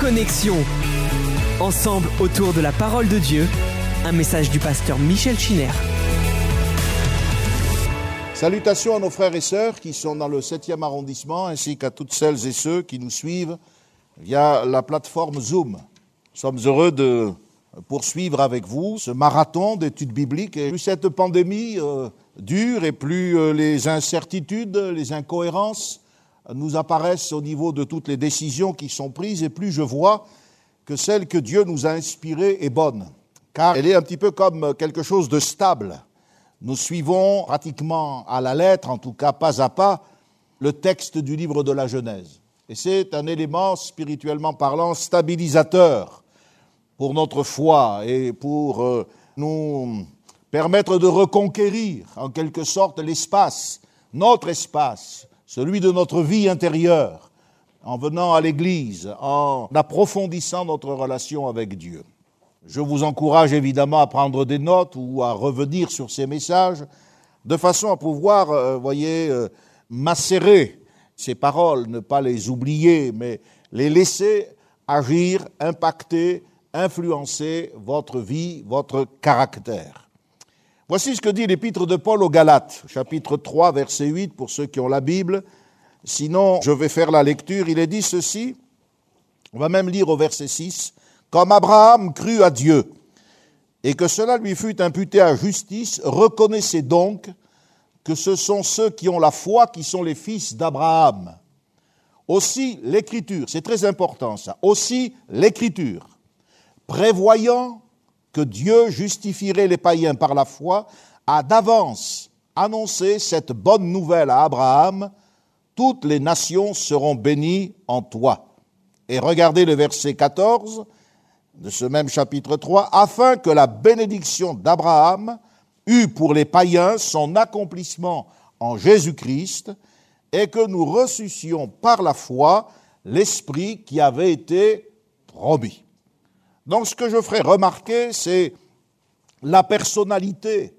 Connexion. Ensemble autour de la parole de Dieu, un message du pasteur Michel Chiner. Salutations à nos frères et sœurs qui sont dans le 7e arrondissement, ainsi qu'à toutes celles et ceux qui nous suivent via la plateforme Zoom. Nous sommes heureux de poursuivre avec vous ce marathon d'études bibliques. Plus cette pandémie euh, dure et plus euh, les incertitudes, les incohérences nous apparaissent au niveau de toutes les décisions qui sont prises, et plus je vois que celle que Dieu nous a inspirée est bonne, car elle est un petit peu comme quelque chose de stable. Nous suivons pratiquement à la lettre, en tout cas pas à pas, le texte du livre de la Genèse. Et c'est un élément spirituellement parlant stabilisateur pour notre foi et pour euh, nous permettre de reconquérir en quelque sorte l'espace, notre espace, celui de notre vie intérieure, en venant à l'Église, en approfondissant notre relation avec Dieu. Je vous encourage évidemment à prendre des notes ou à revenir sur ces messages, de façon à pouvoir, euh, voyez, euh, macérer ces paroles, ne pas les oublier, mais les laisser agir, impacter, influencer votre vie, votre caractère. Voici ce que dit l'épître de Paul aux Galates, chapitre 3, verset 8, pour ceux qui ont la Bible. Sinon, je vais faire la lecture. Il est dit ceci, on va même lire au verset 6, Comme Abraham crut à Dieu, et que cela lui fut imputé à justice, reconnaissez donc que ce sont ceux qui ont la foi qui sont les fils d'Abraham. Aussi l'écriture, c'est très important ça, aussi l'écriture, prévoyant que Dieu justifierait les païens par la foi, a d'avance annoncé cette bonne nouvelle à Abraham, toutes les nations seront bénies en toi. Et regardez le verset 14 de ce même chapitre 3, afin que la bénédiction d'Abraham eût pour les païens son accomplissement en Jésus-Christ, et que nous reçussions par la foi l'Esprit qui avait été promis. Donc ce que je ferai remarquer, c'est la personnalité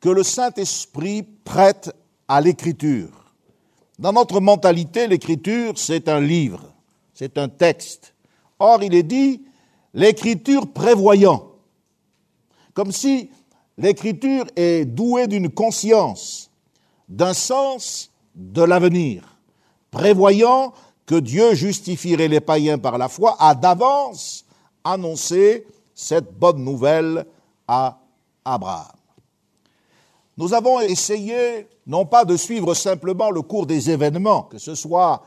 que le Saint-Esprit prête à l'écriture. Dans notre mentalité, l'écriture, c'est un livre, c'est un texte. Or, il est dit l'écriture prévoyant, comme si l'écriture est douée d'une conscience, d'un sens de l'avenir, prévoyant que Dieu justifierait les païens par la foi, a d'avance annoncer cette bonne nouvelle à Abraham. Nous avons essayé non pas de suivre simplement le cours des événements, que ce soit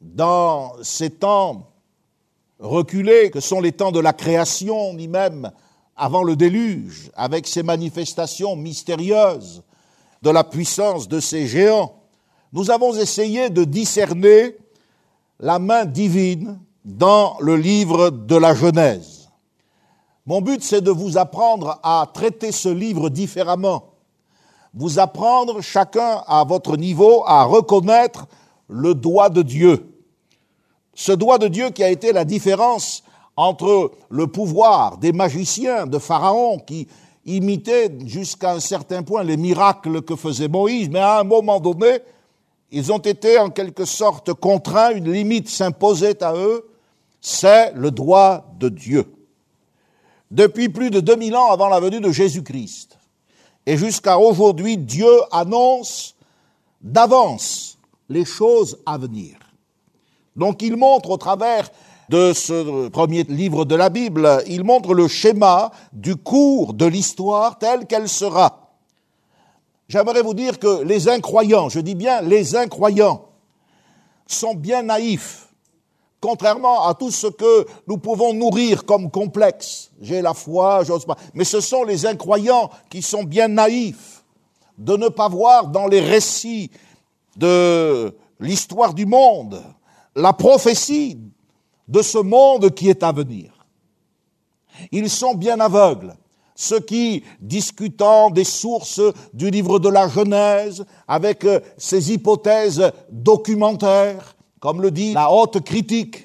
dans ces temps reculés que sont les temps de la création, ni même avant le déluge, avec ces manifestations mystérieuses de la puissance de ces géants, nous avons essayé de discerner la main divine dans le livre de la Genèse. Mon but, c'est de vous apprendre à traiter ce livre différemment, vous apprendre chacun à votre niveau à reconnaître le doigt de Dieu. Ce doigt de Dieu qui a été la différence entre le pouvoir des magiciens de Pharaon qui imitaient jusqu'à un certain point les miracles que faisait Moïse, mais à un moment donné, ils ont été en quelque sorte contraints, une limite s'imposait à eux, c'est le droit de Dieu. Depuis plus de 2000 ans avant la venue de Jésus-Christ, et jusqu'à aujourd'hui, Dieu annonce d'avance les choses à venir. Donc il montre au travers de ce premier livre de la Bible, il montre le schéma du cours de l'histoire telle qu'elle sera. J'aimerais vous dire que les incroyants, je dis bien les incroyants, sont bien naïfs contrairement à tout ce que nous pouvons nourrir comme complexe. J'ai la foi, j'ose pas. Mais ce sont les incroyants qui sont bien naïfs de ne pas voir dans les récits de l'histoire du monde la prophétie de ce monde qui est à venir. Ils sont bien aveugles. Ceux qui, discutant des sources du livre de la Genèse, avec ces hypothèses documentaires, comme le dit la haute critique.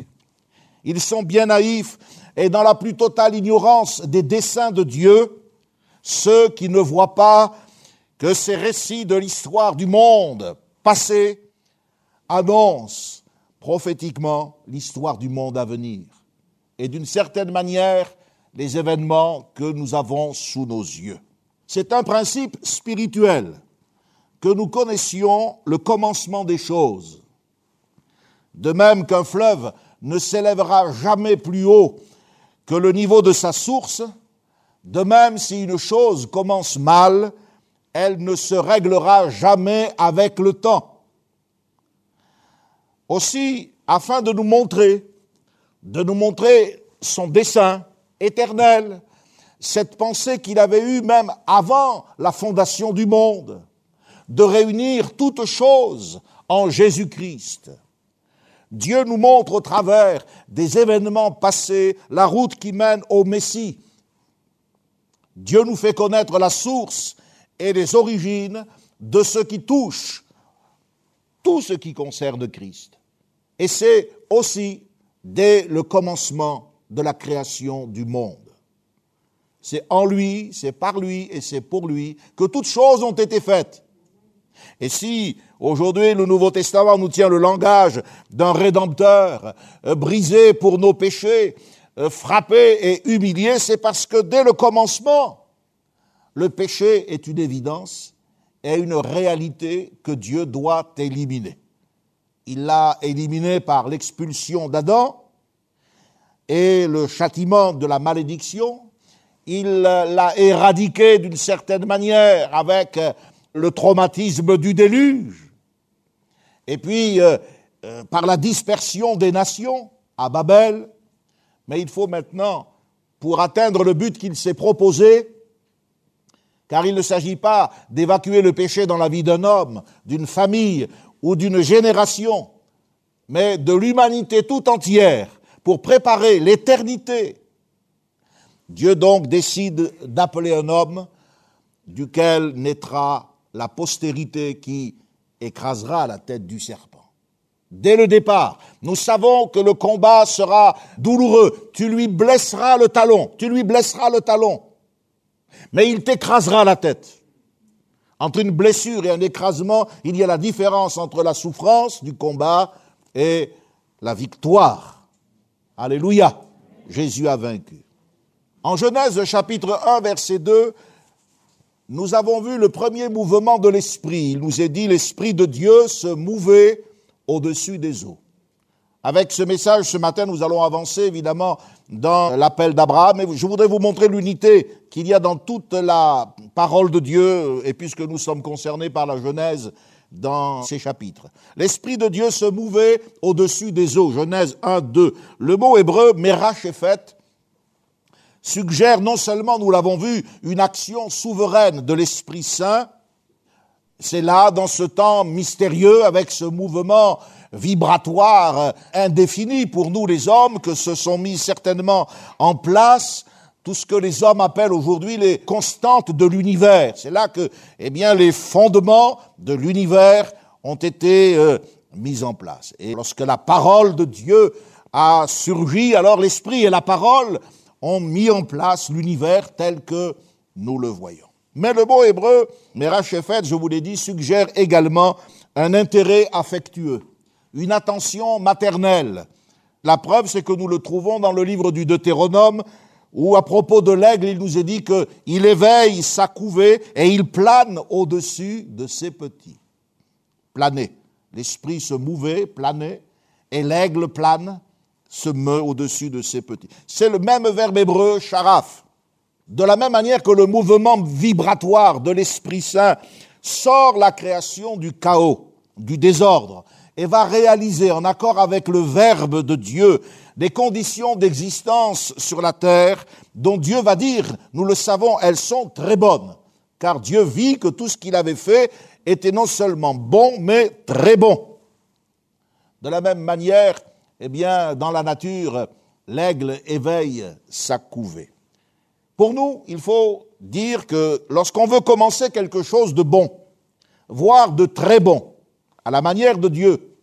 Ils sont bien naïfs et dans la plus totale ignorance des desseins de Dieu, ceux qui ne voient pas que ces récits de l'histoire du monde passé annoncent prophétiquement l'histoire du monde à venir et d'une certaine manière les événements que nous avons sous nos yeux. C'est un principe spirituel que nous connaissions le commencement des choses. De même qu'un fleuve ne s'élèvera jamais plus haut que le niveau de sa source, de même si une chose commence mal, elle ne se réglera jamais avec le temps. Aussi, afin de nous montrer, de nous montrer son dessein éternel, cette pensée qu'il avait eue même avant la fondation du monde, de réunir toutes choses en Jésus-Christ. Dieu nous montre au travers des événements passés la route qui mène au Messie. Dieu nous fait connaître la source et les origines de ce qui touche tout ce qui concerne Christ. Et c'est aussi dès le commencement de la création du monde. C'est en lui, c'est par lui et c'est pour lui que toutes choses ont été faites. Et si aujourd'hui le Nouveau Testament nous tient le langage d'un rédempteur euh, brisé pour nos péchés, euh, frappé et humilié, c'est parce que dès le commencement, le péché est une évidence et une réalité que Dieu doit éliminer. Il l'a éliminé par l'expulsion d'Adam et le châtiment de la malédiction. Il l'a éradiqué d'une certaine manière avec le traumatisme du déluge. Et puis, euh, euh, par la dispersion des nations à Babel. Mais il faut maintenant, pour atteindre le but qu'il s'est proposé, car il ne s'agit pas d'évacuer le péché dans la vie d'un homme, d'une famille ou d'une génération, mais de l'humanité tout entière pour préparer l'éternité. Dieu donc décide d'appeler un homme duquel naîtra la postérité qui écrasera la tête du serpent. Dès le départ, nous savons que le combat sera douloureux. Tu lui blesseras le talon, tu lui blesseras le talon, mais il t'écrasera la tête. Entre une blessure et un écrasement, il y a la différence entre la souffrance du combat et la victoire. Alléluia. Jésus a vaincu. En Genèse chapitre 1 verset 2, nous avons vu le premier mouvement de l'Esprit. Il nous est dit, l'Esprit de Dieu se mouvait au-dessus des eaux. Avec ce message, ce matin, nous allons avancer évidemment dans l'appel d'Abraham, mais je voudrais vous montrer l'unité qu'il y a dans toute la parole de Dieu, et puisque nous sommes concernés par la Genèse dans ces chapitres. L'Esprit de Dieu se mouvait au-dessus des eaux, Genèse 1, 2. Le mot hébreu, Merachephet, suggère non seulement, nous l'avons vu, une action souveraine de l'Esprit Saint, c'est là, dans ce temps mystérieux, avec ce mouvement vibratoire indéfini pour nous les hommes, que se sont mis certainement en place tout ce que les hommes appellent aujourd'hui les constantes de l'univers. C'est là que, eh bien, les fondements de l'univers ont été euh, mis en place. Et lorsque la parole de Dieu a surgi, alors l'esprit et la parole ont mis en place l'univers tel que nous le voyons. Mais le mot hébreu, Merachephet, je vous l'ai dit, suggère également un intérêt affectueux, une attention maternelle. La preuve, c'est que nous le trouvons dans le livre du Deutéronome, où à propos de l'aigle, il nous est dit qu'il éveille sa couvée et il plane au-dessus de ses petits. Planer. L'esprit se mouvait, planait, et l'aigle plane se meut au-dessus de ses petits. C'est le même verbe hébreu, charaf. De la même manière que le mouvement vibratoire de l'Esprit Saint sort la création du chaos, du désordre, et va réaliser en accord avec le Verbe de Dieu des conditions d'existence sur la terre dont Dieu va dire, nous le savons, elles sont très bonnes, car Dieu vit que tout ce qu'il avait fait était non seulement bon, mais très bon. De la même manière, eh bien, dans la nature, l'aigle éveille sa couvée. Pour nous, il faut dire que lorsqu'on veut commencer quelque chose de bon, voire de très bon, à la manière de Dieu,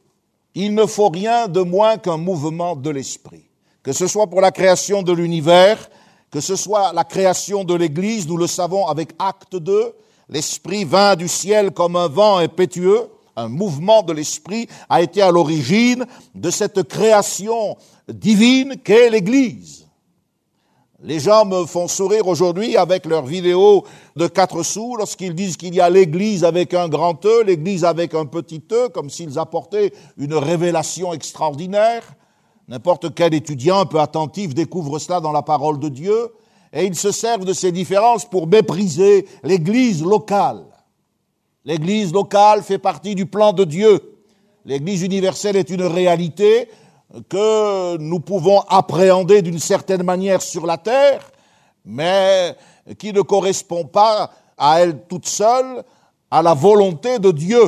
il ne faut rien de moins qu'un mouvement de l'esprit. Que ce soit pour la création de l'univers, que ce soit la création de l'Église, nous le savons avec acte 2, l'esprit vint du ciel comme un vent impétueux, un mouvement de l'esprit a été à l'origine de cette création divine qu'est l'Église. Les gens me font sourire aujourd'hui avec leurs vidéos de quatre sous lorsqu'ils disent qu'il y a l'église avec un grand E, l'église avec un petit E, comme s'ils apportaient une révélation extraordinaire. N'importe quel étudiant un peu attentif découvre cela dans la parole de Dieu, et ils se servent de ces différences pour mépriser l'église locale. L'église locale fait partie du plan de Dieu. L'église universelle est une réalité, que nous pouvons appréhender d'une certaine manière sur la terre, mais qui ne correspond pas à elle toute seule à la volonté de Dieu.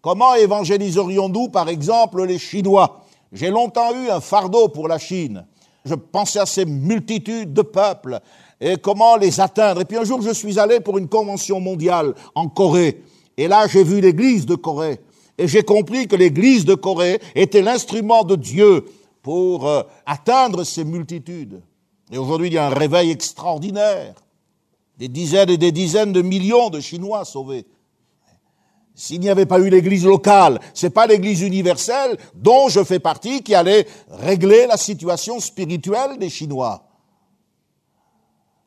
Comment évangéliserions-nous, par exemple, les Chinois? J'ai longtemps eu un fardeau pour la Chine. Je pensais à ces multitudes de peuples et comment les atteindre. Et puis un jour, je suis allé pour une convention mondiale en Corée. Et là, j'ai vu l'église de Corée et j'ai compris que l'Église de Corée était l'instrument de Dieu pour euh, atteindre ces multitudes. Et aujourd'hui, il y a un réveil extraordinaire. Des dizaines et des dizaines de millions de Chinois sauvés. S'il n'y avait pas eu l'église locale, c'est pas l'église universelle dont je fais partie qui allait régler la situation spirituelle des Chinois.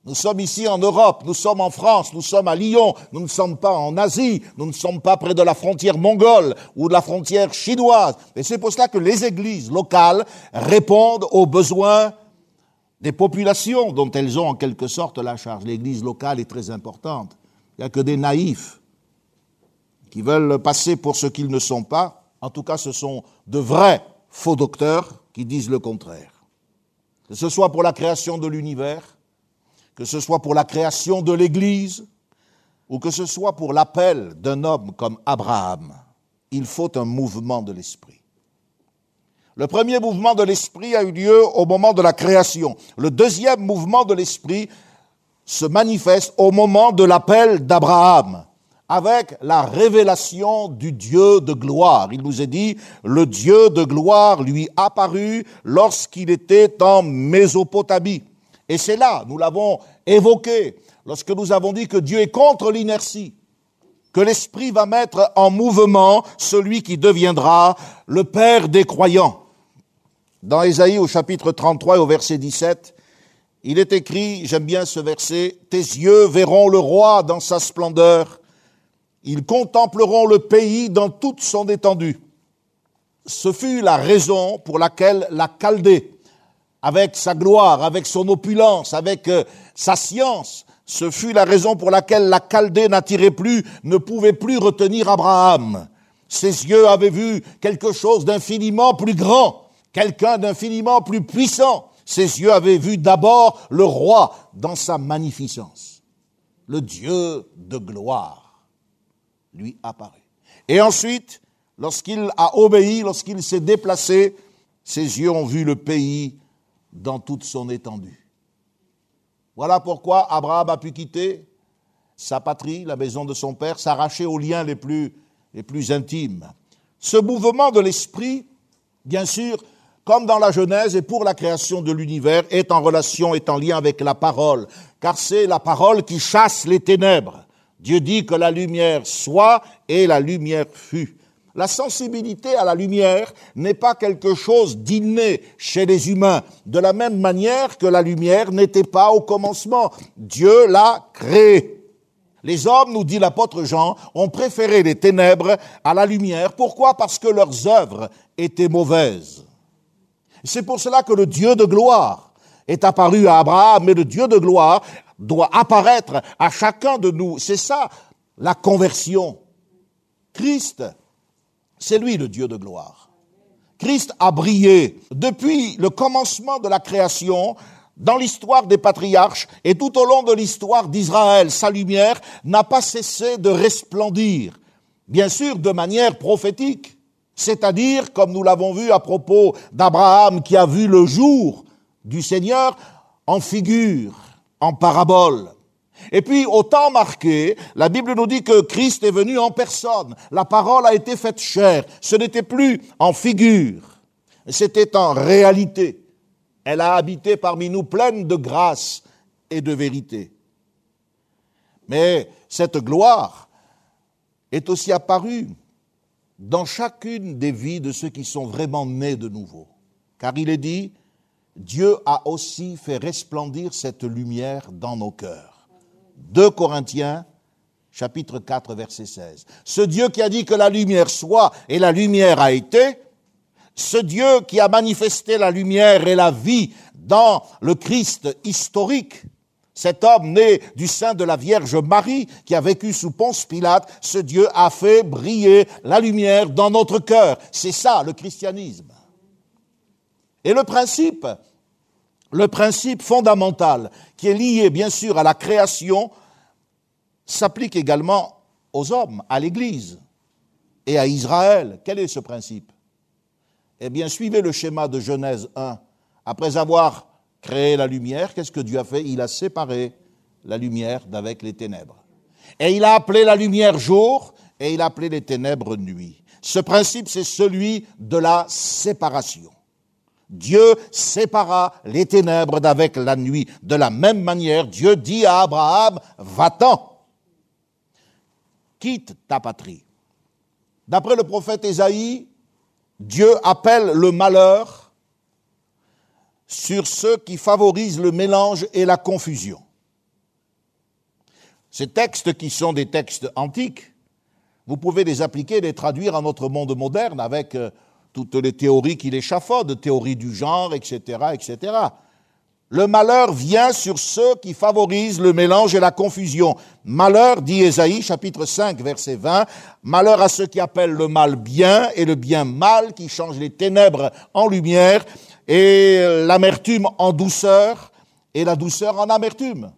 Nous sommes ici en Europe, nous sommes en France, nous sommes à Lyon, nous ne sommes pas en Asie, nous ne sommes pas près de la frontière mongole ou de la frontière chinoise. Et c'est pour cela que les églises locales répondent aux besoins des populations dont elles ont en quelque sorte la charge. L'église locale est très importante. Il n'y a que des naïfs qui veulent passer pour ce qu'ils ne sont pas. En tout cas, ce sont de vrais faux docteurs qui disent le contraire. Que ce soit pour la création de l'univers, que ce soit pour la création de l'Église ou que ce soit pour l'appel d'un homme comme Abraham, il faut un mouvement de l'esprit. Le premier mouvement de l'esprit a eu lieu au moment de la création. Le deuxième mouvement de l'esprit se manifeste au moment de l'appel d'Abraham, avec la révélation du Dieu de gloire. Il nous est dit, le Dieu de gloire lui apparut lorsqu'il était en Mésopotamie. Et c'est là, nous l'avons évoqué, lorsque nous avons dit que Dieu est contre l'inertie, que l'Esprit va mettre en mouvement celui qui deviendra le Père des croyants. Dans Ésaïe au chapitre 33 et au verset 17, il est écrit, j'aime bien ce verset, Tes yeux verront le roi dans sa splendeur, ils contempleront le pays dans toute son étendue. Ce fut la raison pour laquelle la Chaldée, avec sa gloire, avec son opulence, avec euh, sa science. Ce fut la raison pour laquelle la Chaldée n'attirait plus, ne pouvait plus retenir Abraham. Ses yeux avaient vu quelque chose d'infiniment plus grand, quelqu'un d'infiniment plus puissant. Ses yeux avaient vu d'abord le roi dans sa magnificence. Le Dieu de gloire lui apparut. Et ensuite, lorsqu'il a obéi, lorsqu'il s'est déplacé, ses yeux ont vu le pays dans toute son étendue. Voilà pourquoi Abraham a pu quitter sa patrie, la maison de son père, s'arracher aux liens les plus, les plus intimes. Ce mouvement de l'esprit, bien sûr, comme dans la Genèse et pour la création de l'univers, est en relation, est en lien avec la parole, car c'est la parole qui chasse les ténèbres. Dieu dit que la lumière soit et la lumière fut. La sensibilité à la lumière n'est pas quelque chose d'inné chez les humains, de la même manière que la lumière n'était pas au commencement. Dieu l'a créée. Les hommes, nous dit l'apôtre Jean, ont préféré les ténèbres à la lumière. Pourquoi? Parce que leurs œuvres étaient mauvaises. C'est pour cela que le Dieu de gloire est apparu à Abraham, mais le Dieu de gloire doit apparaître à chacun de nous. C'est ça la conversion. Christ c'est lui le Dieu de gloire. Christ a brillé depuis le commencement de la création dans l'histoire des patriarches et tout au long de l'histoire d'Israël. Sa lumière n'a pas cessé de resplendir, bien sûr de manière prophétique, c'est-à-dire, comme nous l'avons vu à propos d'Abraham qui a vu le jour du Seigneur en figure, en parabole. Et puis, au temps marqué, la Bible nous dit que Christ est venu en personne. La parole a été faite chair. Ce n'était plus en figure, c'était en réalité. Elle a habité parmi nous pleine de grâce et de vérité. Mais cette gloire est aussi apparue dans chacune des vies de ceux qui sont vraiment nés de nouveau. Car il est dit, Dieu a aussi fait resplendir cette lumière dans nos cœurs. 2 Corinthiens chapitre 4 verset 16. Ce Dieu qui a dit que la lumière soit et la lumière a été, ce Dieu qui a manifesté la lumière et la vie dans le Christ historique, cet homme né du sein de la Vierge Marie, qui a vécu sous Ponce Pilate, ce Dieu a fait briller la lumière dans notre cœur. C'est ça le christianisme. Et le principe, le principe fondamental qui est lié bien sûr à la création, s'applique également aux hommes, à l'Église et à Israël. Quel est ce principe? Eh bien, suivez le schéma de Genèse 1. Après avoir créé la lumière, qu'est-ce que Dieu a fait? Il a séparé la lumière d'avec les ténèbres. Et il a appelé la lumière jour et il a appelé les ténèbres nuit. Ce principe, c'est celui de la séparation. Dieu sépara les ténèbres d'avec la nuit. De la même manière, Dieu dit à Abraham, va-t'en, quitte ta patrie. D'après le prophète Ésaïe, Dieu appelle le malheur sur ceux qui favorisent le mélange et la confusion. Ces textes qui sont des textes antiques, vous pouvez les appliquer, les traduire à notre monde moderne avec euh, toutes les théories qu'il échafaude, théories du genre, etc., etc. Le malheur vient sur ceux qui favorisent le mélange et la confusion. Malheur, dit Ésaïe, chapitre 5, verset 20, malheur à ceux qui appellent le mal bien et le bien mal, qui changent les ténèbres en lumière et l'amertume en douceur et la douceur en amertume.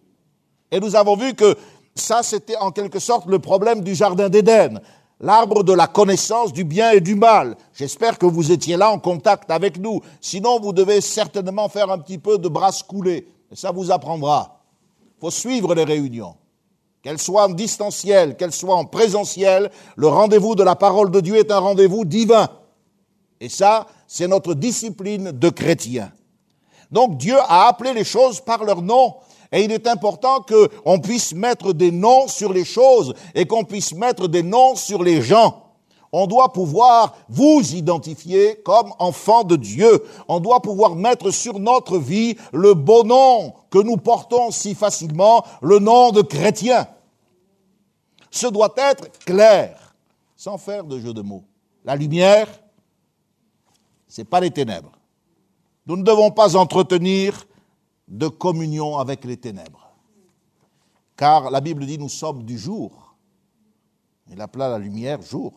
Et nous avons vu que ça, c'était en quelque sorte le problème du Jardin d'Éden l'arbre de la connaissance du bien et du mal. J'espère que vous étiez là en contact avec nous. Sinon, vous devez certainement faire un petit peu de brasse coulée. Et ça vous apprendra. Il faut suivre les réunions. Qu'elles soient en distanciel, qu'elles soient en présentiel, le rendez-vous de la parole de Dieu est un rendez-vous divin. Et ça, c'est notre discipline de chrétien. Donc Dieu a appelé les choses par leur nom. Et il est important qu'on puisse mettre des noms sur les choses et qu'on puisse mettre des noms sur les gens. On doit pouvoir vous identifier comme enfant de Dieu. On doit pouvoir mettre sur notre vie le beau nom que nous portons si facilement, le nom de chrétien. Ce doit être clair, sans faire de jeu de mots. La lumière, c'est pas les ténèbres. Nous ne devons pas entretenir de communion avec les ténèbres. Car la Bible dit nous sommes du jour. Il appela la lumière jour.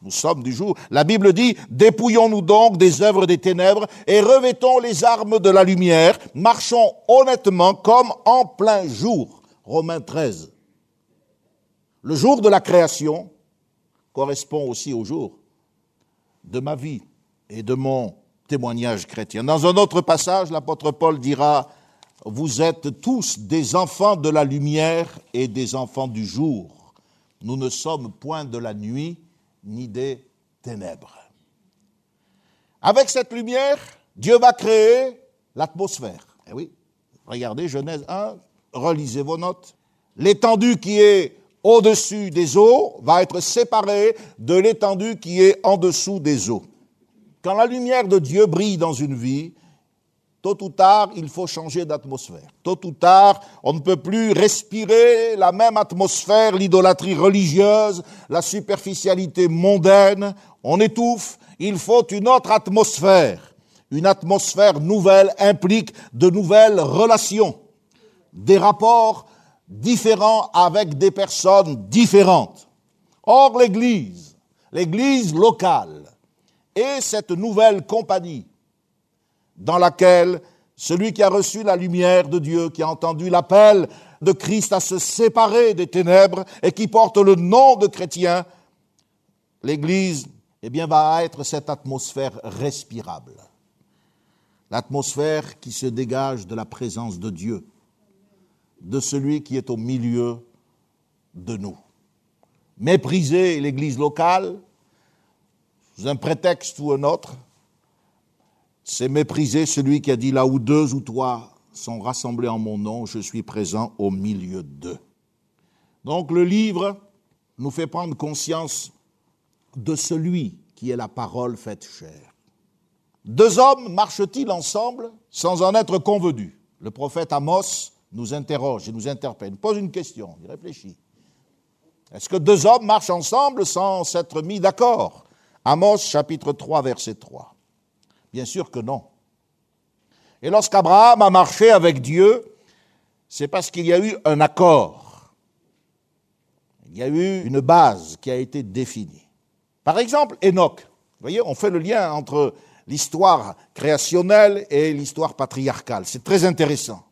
Nous sommes du jour. La Bible dit dépouillons-nous donc des œuvres des ténèbres et revêtons les armes de la lumière, marchons honnêtement comme en plein jour. Romains 13. Le jour de la création correspond aussi au jour de ma vie et de mon témoignage chrétien. Dans un autre passage, l'apôtre Paul dira, Vous êtes tous des enfants de la lumière et des enfants du jour. Nous ne sommes point de la nuit ni des ténèbres. Avec cette lumière, Dieu va créer l'atmosphère. Eh oui, regardez Genèse 1, relisez vos notes. L'étendue qui est au-dessus des eaux va être séparée de l'étendue qui est en dessous des eaux. Quand la lumière de Dieu brille dans une vie, tôt ou tard, il faut changer d'atmosphère. Tôt ou tard, on ne peut plus respirer la même atmosphère, l'idolâtrie religieuse, la superficialité mondaine. On étouffe. Il faut une autre atmosphère. Une atmosphère nouvelle implique de nouvelles relations, des rapports différents avec des personnes différentes. Or, l'Église, l'Église locale, et cette nouvelle compagnie dans laquelle celui qui a reçu la lumière de Dieu, qui a entendu l'appel de Christ à se séparer des ténèbres et qui porte le nom de chrétien, l'Église, eh bien, va être cette atmosphère respirable. L'atmosphère qui se dégage de la présence de Dieu, de celui qui est au milieu de nous. Mépriser l'Église locale, sous un prétexte ou un autre, c'est mépriser celui qui a dit là où deux ou trois sont rassemblés en mon nom, je suis présent au milieu d'eux. Donc le livre nous fait prendre conscience de celui qui est la parole faite chair. Deux hommes marchent-ils ensemble sans en être convenus Le prophète Amos nous interroge et nous interpelle, nous pose une question, il réfléchit. Est-ce que deux hommes marchent ensemble sans s'être mis d'accord? Amos chapitre 3 verset 3. Bien sûr que non. Et lorsqu'Abraham a marché avec Dieu, c'est parce qu'il y a eu un accord. Il y a eu une base qui a été définie. Par exemple, Enoch. Vous voyez, on fait le lien entre l'histoire créationnelle et l'histoire patriarcale. C'est très intéressant.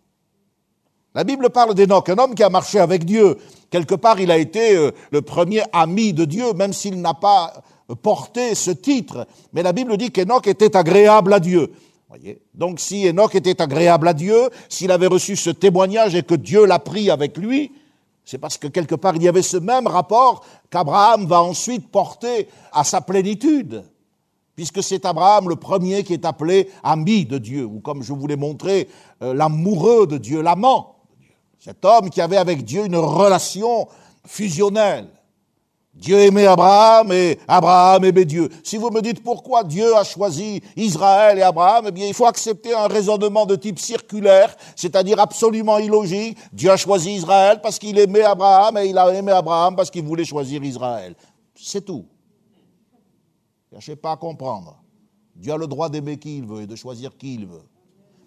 La Bible parle d'Enoch, un homme qui a marché avec Dieu. Quelque part, il a été euh, le premier ami de Dieu, même s'il n'a pas porté ce titre. Mais la Bible dit qu'Enoch était agréable à Dieu. Voyez Donc si Enoch était agréable à Dieu, s'il avait reçu ce témoignage et que Dieu l'a pris avec lui, c'est parce que quelque part il y avait ce même rapport qu'Abraham va ensuite porter à sa plénitude puisque c'est Abraham le premier qui est appelé ami de Dieu, ou comme je vous l'ai montré, euh, l'amoureux de Dieu, l'amant cet homme qui avait avec Dieu une relation fusionnelle. Dieu aimait Abraham et Abraham aimait Dieu. Si vous me dites pourquoi Dieu a choisi Israël et Abraham, eh bien, il faut accepter un raisonnement de type circulaire, c'est-à-dire absolument illogique. Dieu a choisi Israël parce qu'il aimait Abraham et il a aimé Abraham parce qu'il voulait choisir Israël. C'est tout. Ne cherchez pas à comprendre. Dieu a le droit d'aimer qui il veut et de choisir qui il veut.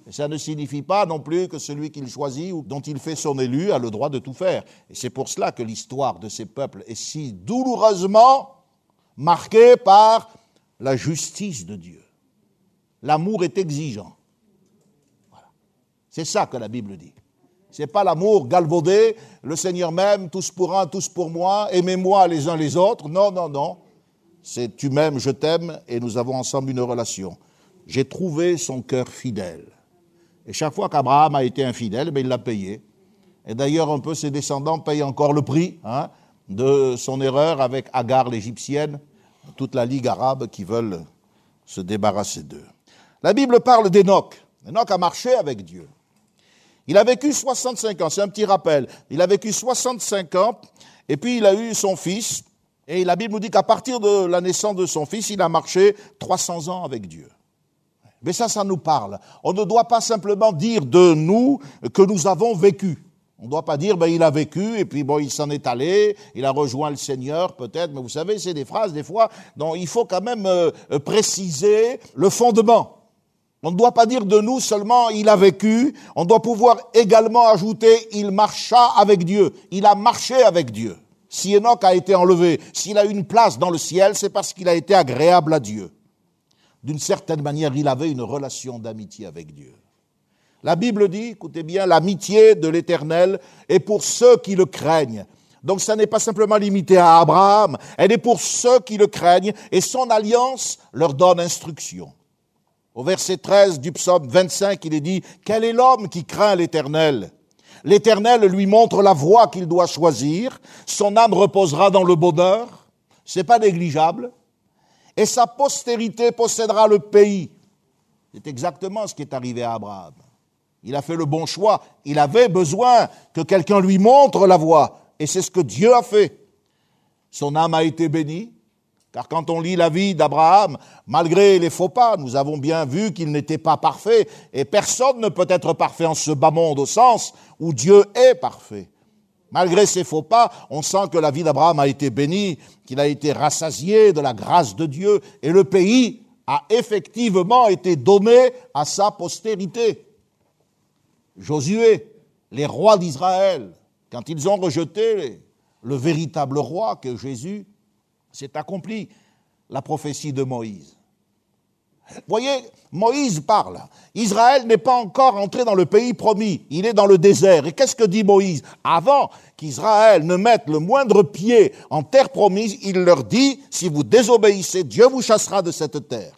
Ça ne signifie pas non plus que celui qu'il choisit ou dont il fait son élu a le droit de tout faire. Et c'est pour cela que l'histoire de ces peuples est si douloureusement marquée par la justice de Dieu. L'amour est exigeant. Voilà. C'est ça que la Bible dit. C'est pas l'amour galvaudé, le Seigneur m'aime, tous pour un, tous pour moi, aimez-moi les uns les autres. Non, non, non. C'est tu m'aimes, je t'aime, et nous avons ensemble une relation. J'ai trouvé son cœur fidèle. Et chaque fois qu'Abraham a été infidèle, ben, il l'a payé. Et d'ailleurs, un peu ses descendants payent encore le prix hein, de son erreur avec Agar l'Égyptienne, toute la Ligue arabe qui veulent se débarrasser d'eux. La Bible parle d'Enoch. Enoch a marché avec Dieu. Il a vécu 65 ans, c'est un petit rappel. Il a vécu 65 ans, et puis il a eu son fils, et la Bible nous dit qu'à partir de la naissance de son fils, il a marché 300 ans avec Dieu. Mais ça, ça nous parle. On ne doit pas simplement dire de nous que nous avons vécu. On ne doit pas dire, ben, il a vécu, et puis bon, il s'en est allé, il a rejoint le Seigneur, peut-être, mais vous savez, c'est des phrases, des fois, dont il faut quand même euh, préciser le fondement. On ne doit pas dire de nous seulement il a vécu, on doit pouvoir également ajouter il marcha avec Dieu, il a marché avec Dieu. Si Enoch a été enlevé, s'il a eu une place dans le ciel, c'est parce qu'il a été agréable à Dieu d'une certaine manière, il avait une relation d'amitié avec Dieu. La Bible dit, écoutez bien, l'amitié de l'Éternel est pour ceux qui le craignent. Donc ça n'est pas simplement limité à Abraham, elle est pour ceux qui le craignent et son alliance leur donne instruction. Au verset 13 du psaume 25, il est dit, quel est l'homme qui craint l'Éternel? L'Éternel lui montre la voie qu'il doit choisir, son âme reposera dans le bonheur, c'est pas négligeable et sa postérité possédera le pays. C'est exactement ce qui est arrivé à Abraham. Il a fait le bon choix. Il avait besoin que quelqu'un lui montre la voie. Et c'est ce que Dieu a fait. Son âme a été bénie. Car quand on lit la vie d'Abraham, malgré les faux pas, nous avons bien vu qu'il n'était pas parfait. Et personne ne peut être parfait en ce bas monde au sens où Dieu est parfait. Malgré ses faux pas, on sent que la vie d'Abraham a été bénie, qu'il a été rassasié de la grâce de Dieu, et le pays a effectivement été donné à sa postérité. Josué, les rois d'Israël, quand ils ont rejeté le véritable roi que Jésus, s'est accompli la prophétie de Moïse. Voyez, Moïse parle. Israël n'est pas encore entré dans le pays promis. Il est dans le désert. Et qu'est-ce que dit Moïse Avant qu'Israël ne mette le moindre pied en terre promise, il leur dit, si vous désobéissez, Dieu vous chassera de cette terre.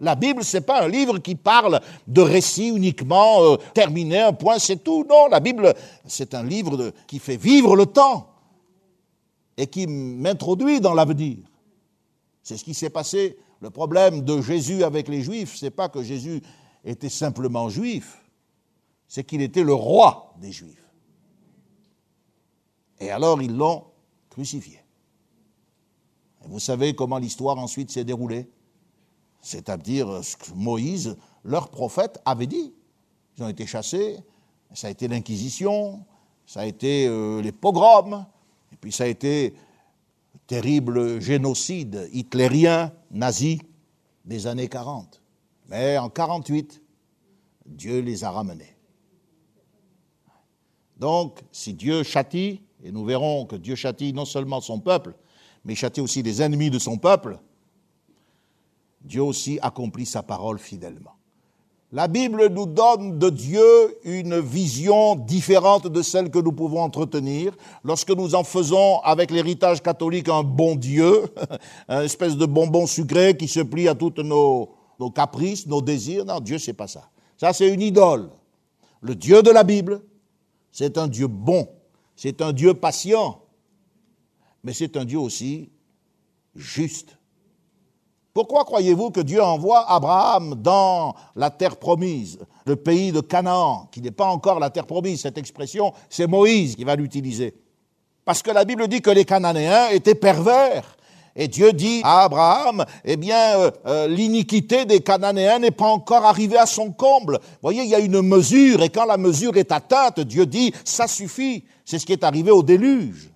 La Bible, c'est pas un livre qui parle de récits uniquement euh, terminé, un point, c'est tout. Non, la Bible, c'est un livre qui fait vivre le temps et qui m'introduit dans l'avenir. C'est ce qui s'est passé le problème de Jésus avec les Juifs, c'est pas que Jésus était simplement juif, c'est qu'il était le roi des Juifs. Et alors ils l'ont crucifié. Vous savez comment l'histoire ensuite s'est déroulée? C'est-à-dire ce que Moïse, leur prophète, avait dit. Ils ont été chassés, ça a été l'Inquisition, ça a été euh, les pogroms, et puis ça a été terrible génocide hitlérien, nazi, des années 40. Mais en 48, Dieu les a ramenés. Donc, si Dieu châtie, et nous verrons que Dieu châtie non seulement son peuple, mais châtie aussi les ennemis de son peuple, Dieu aussi accomplit sa parole fidèlement. La Bible nous donne de Dieu une vision différente de celle que nous pouvons entretenir lorsque nous en faisons avec l'héritage catholique un bon Dieu, une espèce de bonbon sucré qui se plie à toutes nos, caprices, nos désirs. Non, Dieu, c'est pas ça. Ça, c'est une idole. Le Dieu de la Bible, c'est un Dieu bon, c'est un Dieu patient, mais c'est un Dieu aussi juste. Pourquoi croyez-vous que Dieu envoie Abraham dans la terre promise, le pays de Canaan, qui n'est pas encore la terre promise? Cette expression, c'est Moïse qui va l'utiliser. Parce que la Bible dit que les Cananéens étaient pervers. Et Dieu dit à Abraham, eh bien, euh, euh, l'iniquité des Cananéens n'est pas encore arrivée à son comble. Vous voyez, il y a une mesure, et quand la mesure est atteinte, Dieu dit, ça suffit. C'est ce qui est arrivé au déluge.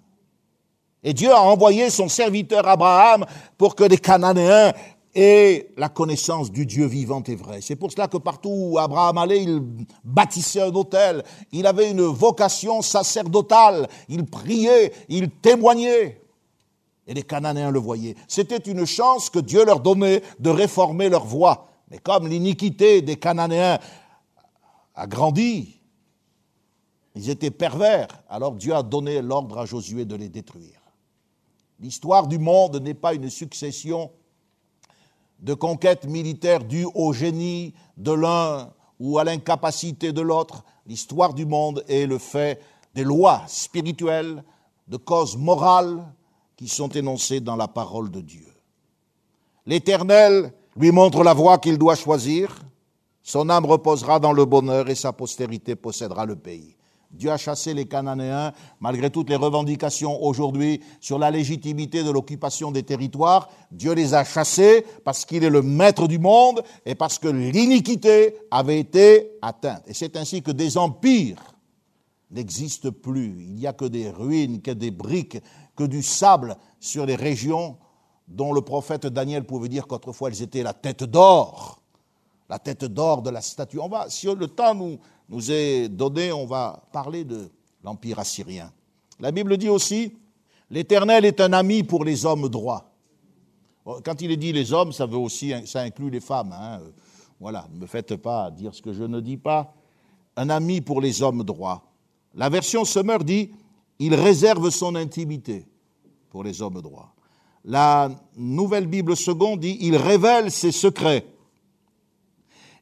Et Dieu a envoyé son serviteur Abraham pour que les Cananéens aient la connaissance du Dieu vivant et vrai. C'est pour cela que partout où Abraham allait, il bâtissait un autel. Il avait une vocation sacerdotale. Il priait, il témoignait. Et les Cananéens le voyaient. C'était une chance que Dieu leur donnait de réformer leur voie. Mais comme l'iniquité des Cananéens a grandi, ils étaient pervers, alors Dieu a donné l'ordre à Josué de les détruire. L'histoire du monde n'est pas une succession de conquêtes militaires dues au génie de l'un ou à l'incapacité de l'autre. L'histoire du monde est le fait des lois spirituelles, de causes morales qui sont énoncées dans la parole de Dieu. L'Éternel lui montre la voie qu'il doit choisir, son âme reposera dans le bonheur et sa postérité possédera le pays. Dieu a chassé les Cananéens, malgré toutes les revendications aujourd'hui sur la légitimité de l'occupation des territoires. Dieu les a chassés parce qu'il est le maître du monde et parce que l'iniquité avait été atteinte. Et c'est ainsi que des empires n'existent plus. Il n'y a que des ruines, que des briques, que du sable sur les régions dont le prophète Daniel pouvait dire qu'autrefois elles étaient la tête d'or, la tête d'or de la statue. On va, si le temps nous, nous est donné, on va parler de l'Empire assyrien. La Bible dit aussi, l'Éternel est un ami pour les hommes droits. Quand il est dit les hommes, ça veut aussi, ça inclut les femmes. Hein. Voilà, ne me faites pas dire ce que je ne dis pas. Un ami pour les hommes droits. La version Summer dit, il réserve son intimité pour les hommes droits. La nouvelle Bible seconde dit, il révèle ses secrets.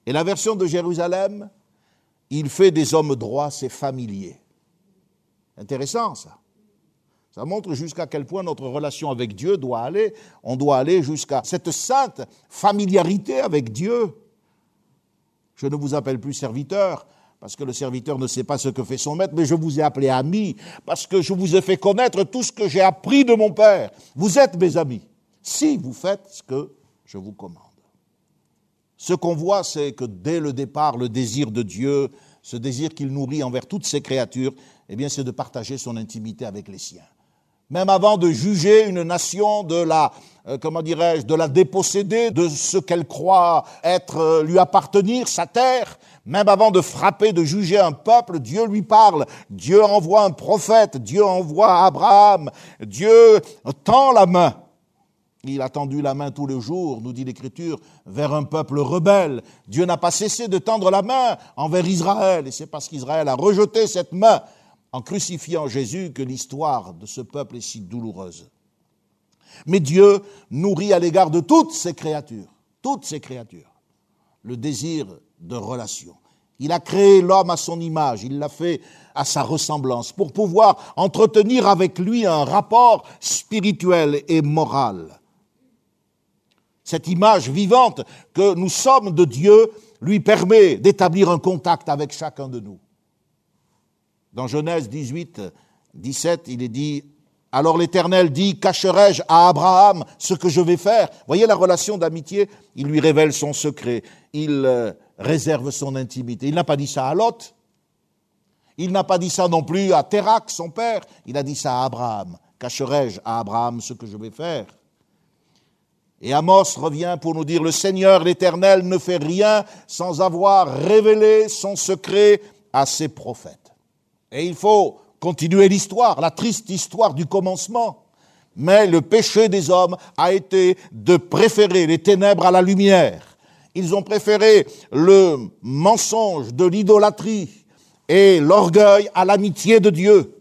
Et la version de Jérusalem il fait des hommes droits ses familiers. Intéressant ça. Ça montre jusqu'à quel point notre relation avec Dieu doit aller. On doit aller jusqu'à cette sainte familiarité avec Dieu. Je ne vous appelle plus serviteur, parce que le serviteur ne sait pas ce que fait son maître, mais je vous ai appelé ami, parce que je vous ai fait connaître tout ce que j'ai appris de mon Père. Vous êtes mes amis, si vous faites ce que je vous commande. Ce qu'on voit, c'est que dès le départ, le désir de Dieu, ce désir qu'il nourrit envers toutes ses créatures, eh bien, c'est de partager son intimité avec les siens. Même avant de juger une nation, de la, euh, comment dirais-je, de la déposséder de ce qu'elle croit être, euh, lui appartenir, sa terre, même avant de frapper, de juger un peuple, Dieu lui parle. Dieu envoie un prophète, Dieu envoie Abraham, Dieu tend la main il a tendu la main tous les jours, nous dit l'Écriture, vers un peuple rebelle. Dieu n'a pas cessé de tendre la main envers Israël, et c'est parce qu'Israël a rejeté cette main en crucifiant Jésus que l'histoire de ce peuple est si douloureuse. Mais Dieu nourrit à l'égard de toutes ses créatures, toutes ses créatures, le désir de relation. Il a créé l'homme à son image, il l'a fait à sa ressemblance, pour pouvoir entretenir avec lui un rapport spirituel et moral cette image vivante que nous sommes de Dieu lui permet d'établir un contact avec chacun de nous. Dans Genèse 18, 17, il est dit Alors l'Éternel dit, cacherai-je à Abraham ce que je vais faire? Voyez la relation d'amitié, il lui révèle son secret, il euh, réserve son intimité. Il n'a pas dit ça à Lot, il n'a pas dit ça non plus à Térac, son père, il a dit ça à Abraham. Cacherai-je à Abraham ce que je vais faire? Et Amos revient pour nous dire, le Seigneur l'Éternel ne fait rien sans avoir révélé son secret à ses prophètes. Et il faut continuer l'histoire, la triste histoire du commencement. Mais le péché des hommes a été de préférer les ténèbres à la lumière. Ils ont préféré le mensonge de l'idolâtrie et l'orgueil à l'amitié de Dieu.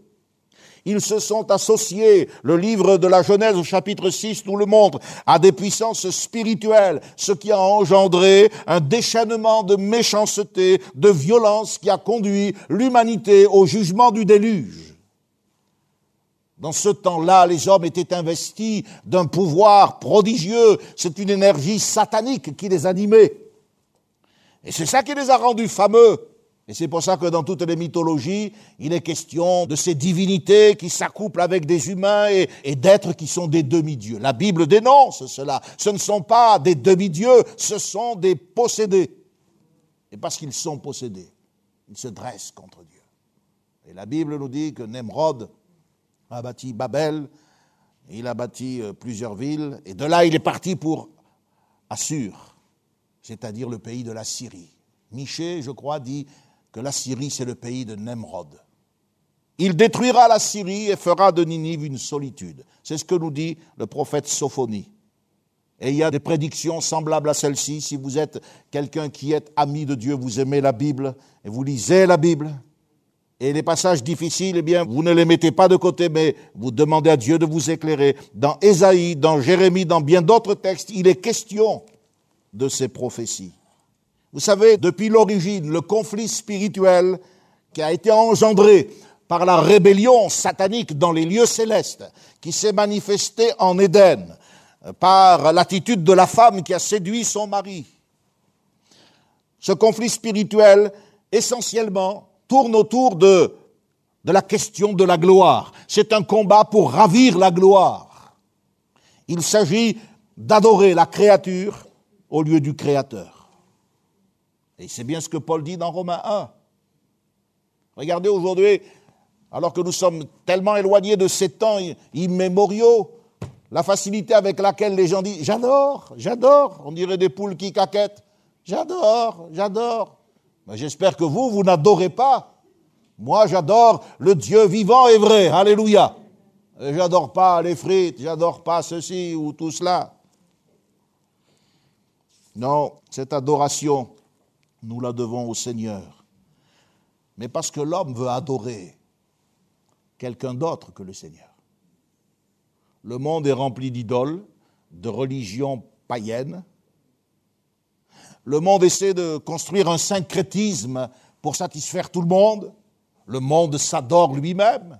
Ils se sont associés, le livre de la Genèse au chapitre 6 nous le montre, à des puissances spirituelles, ce qui a engendré un déchaînement de méchanceté, de violence qui a conduit l'humanité au jugement du déluge. Dans ce temps-là, les hommes étaient investis d'un pouvoir prodigieux. C'est une énergie satanique qui les animait. Et c'est ça qui les a rendus fameux. Et c'est pour ça que dans toutes les mythologies, il est question de ces divinités qui s'accouplent avec des humains et, d'êtres qui sont des demi-dieux. La Bible dénonce cela. Ce ne sont pas des demi-dieux, ce sont des possédés. Et parce qu'ils sont possédés, ils se dressent contre Dieu. Et la Bible nous dit que Nemrod a bâti Babel, il a bâti euh, plusieurs villes, et de là il est parti pour Assur, c'est-à-dire le pays de la Syrie. Michée, je crois, dit que la Syrie, c'est le pays de Nemrod. Il détruira la Syrie et fera de Ninive une solitude. C'est ce que nous dit le prophète Sophonie. Et il y a des prédictions semblables à celle-ci. Si vous êtes quelqu'un qui est ami de Dieu, vous aimez la Bible et vous lisez la Bible, et les passages difficiles, eh bien, vous ne les mettez pas de côté, mais vous demandez à Dieu de vous éclairer. Dans Ésaïe, dans Jérémie, dans bien d'autres textes, il est question de ces prophéties. Vous savez, depuis l'origine, le conflit spirituel qui a été engendré par la rébellion satanique dans les lieux célestes, qui s'est manifesté en Éden, par l'attitude de la femme qui a séduit son mari. Ce conflit spirituel, essentiellement, tourne autour de, de la question de la gloire. C'est un combat pour ravir la gloire. Il s'agit d'adorer la créature au lieu du Créateur. Et c'est bien ce que Paul dit dans Romains 1. Regardez aujourd'hui, alors que nous sommes tellement éloignés de ces temps immémoriaux, la facilité avec laquelle les gens disent J'adore, j'adore, on dirait des poules qui caquettent. J'adore, j'adore. Mais j'espère que vous, vous n'adorez pas. Moi, j'adore le Dieu vivant et vrai. Alléluia. J'adore pas les frites, j'adore pas ceci ou tout cela. Non, cette adoration nous la devons au Seigneur. Mais parce que l'homme veut adorer quelqu'un d'autre que le Seigneur. Le monde est rempli d'idoles, de religions païennes. Le monde essaie de construire un syncrétisme pour satisfaire tout le monde. Le monde s'adore lui-même.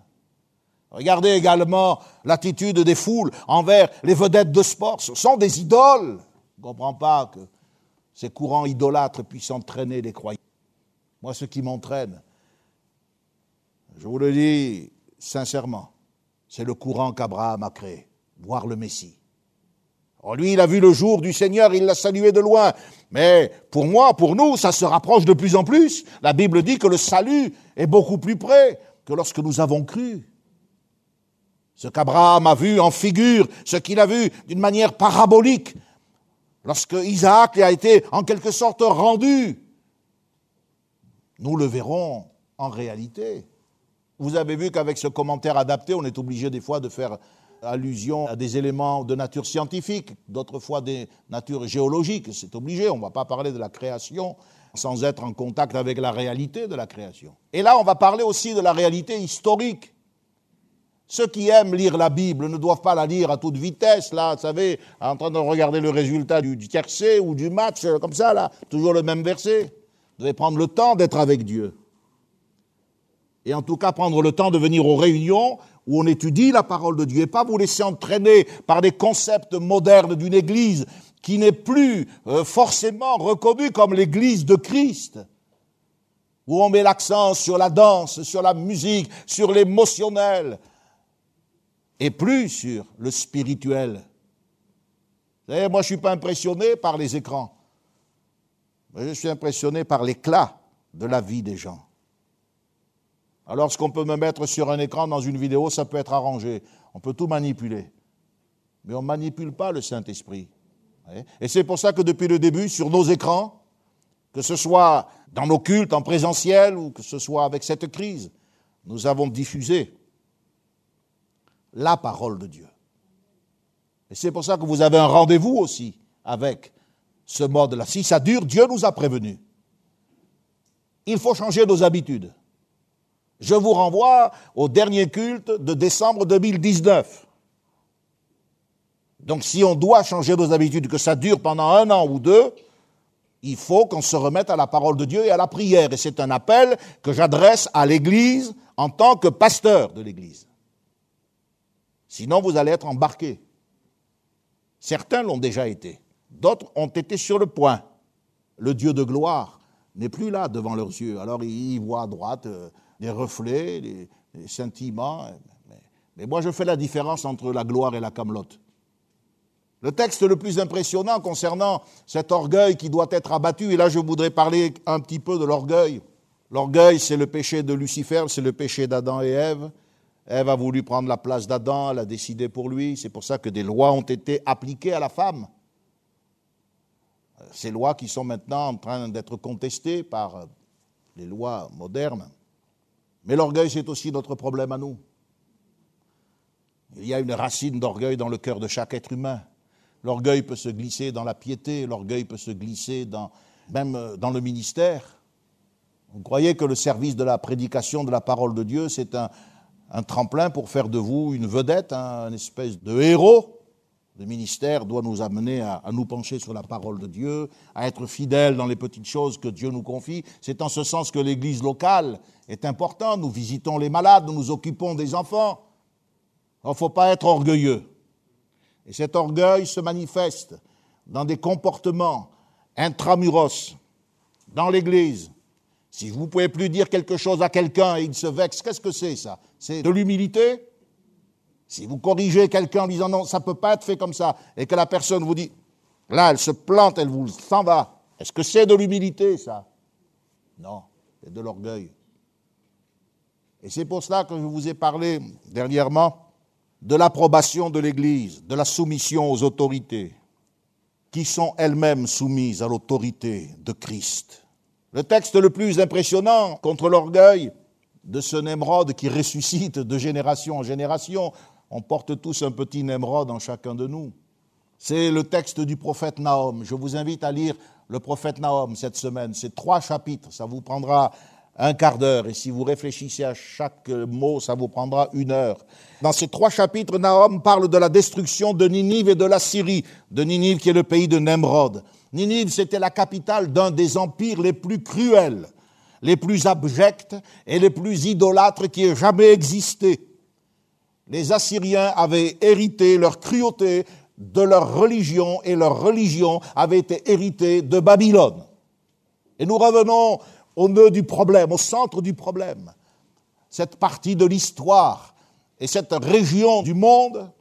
Regardez également l'attitude des foules envers les vedettes de sport. Ce sont des idoles. On ne pas que ces courants idolâtres puissent entraîner les croyants. Moi, ce qui m'entraîne, je vous le dis sincèrement, c'est le courant qu'Abraham a créé, voir le Messie. Alors lui, il a vu le jour du Seigneur, il l'a salué de loin. Mais pour moi, pour nous, ça se rapproche de plus en plus. La Bible dit que le salut est beaucoup plus près que lorsque nous avons cru. Ce qu'Abraham a vu en figure, ce qu'il a vu d'une manière parabolique, lorsque Isaac a été en quelque sorte rendu. Nous le verrons en réalité. Vous avez vu qu'avec ce commentaire adapté, on est obligé des fois de faire allusion à des éléments de nature scientifique, d'autres fois des natures géologiques. C'est obligé, on ne va pas parler de la création sans être en contact avec la réalité de la création. Et là, on va parler aussi de la réalité historique. Ceux qui aiment lire la Bible ne doivent pas la lire à toute vitesse, là, vous savez, en train de regarder le résultat du, tiercé ou du match, euh, comme ça, là, toujours le même verset. Vous devez prendre le temps d'être avec Dieu. Et en tout cas, prendre le temps de venir aux réunions où on étudie la parole de Dieu et pas vous laisser entraîner par des concepts modernes d'une Église qui n'est plus euh, forcément reconnue comme l'Église de Christ, où on met l'accent sur la danse, sur la musique, sur l'émotionnel, et plus sur le spirituel. Vous savez, moi je ne suis pas impressionné par les écrans, mais je suis impressionné par l'éclat de la vie des gens. Alors ce qu'on peut me mettre sur un écran dans une vidéo, ça peut être arrangé. On peut tout manipuler. Mais on ne manipule pas le Saint-Esprit. Et c'est pour ça que depuis le début, sur nos écrans, que ce soit dans nos cultes en présentiel ou que ce soit avec cette crise, nous avons diffusé la parole de Dieu. Et c'est pour ça que vous avez un rendez-vous aussi avec ce mode-là. Si ça dure, Dieu nous a prévenus. Il faut changer nos habitudes. Je vous renvoie au dernier culte de décembre 2019. Donc si on doit changer nos habitudes, que ça dure pendant un an ou deux, il faut qu'on se remette à la parole de Dieu et à la prière. Et c'est un appel que j'adresse à l'Église en tant que pasteur de l'Église. Sinon, vous allez être embarqués. Certains l'ont déjà été. D'autres ont été sur le point. Le Dieu de gloire n'est plus là devant leurs yeux. Alors ils voient à droite euh, des reflets, des, sentiments. Mais, moi, je fais la différence entre la gloire et la camelote. Le texte le plus impressionnant concernant cet orgueil qui doit être abattu, et là je voudrais parler un petit peu de l'orgueil. L'orgueil, c'est le péché de Lucifer, c'est le péché d'Adam et Ève. Ève a voulu prendre la place d'Adam, elle a décidé pour lui. C'est pour ça que des lois ont été appliquées à la femme. Ces lois qui sont maintenant en train d'être contestées par les lois modernes. Mais l'orgueil, c'est aussi notre problème à nous. Il y a une racine d'orgueil dans le cœur de chaque être humain. L'orgueil peut se glisser dans la piété, l'orgueil peut se glisser même euh, dans le ministère. Vous croyez que le service de la prédication de la parole de Dieu, c'est un, tremplin pour faire de vous une vedette, un, une espèce de héros Le ministère doit nous amener à, à, nous pencher sur la parole de Dieu, à être fidèles dans les petites choses que Dieu nous confie. C'est en ce sens que l'Église locale est importante. Nous visitons les malades, nous nous occupons des enfants. Il ne faut pas être orgueilleux. Et cet orgueil se manifeste dans des comportements intramuros, dans l'Église. Si vous ne pouvez plus dire quelque chose à quelqu'un et il se vexe, qu'est-ce que c'est ça? C'est de l'humilité? Si vous corrigez quelqu'un en disant non, ça ne peut pas être fait comme ça, et que la personne vous dit, là, elle se plante, elle vous s'en va, est-ce que c'est de l'humilité ça? Non, c'est de l'orgueil. Et c'est pour cela que je vous ai parlé dernièrement de l'approbation de l'Église, de la soumission aux autorités, qui sont elles-mêmes soumises à l'autorité de Christ. Le texte le plus impressionnant contre l'orgueil de ce Nemrod qui ressuscite de génération en génération, on porte tous un petit Nemrod en chacun de nous. C'est le texte du prophète Nahum. Je vous invite à lire le prophète Nahum cette semaine. C'est trois chapitres. Ça vous prendra un quart d'heure. Et si vous réfléchissez à chaque mot, ça vous prendra une heure. Dans ces trois chapitres, Nahum parle de la destruction de Ninive et de la Syrie, de Ninive qui est le pays de Nemrod. Ninive, c'était la capitale d'un des empires les plus cruels, les plus abjects et les plus idolâtres qui aient jamais existé. Les Assyriens avaient hérité leur cruauté de leur religion et leur religion avait été héritée de Babylone. Et nous revenons au nœud du problème, au centre du problème. Cette partie de l'histoire et cette région du monde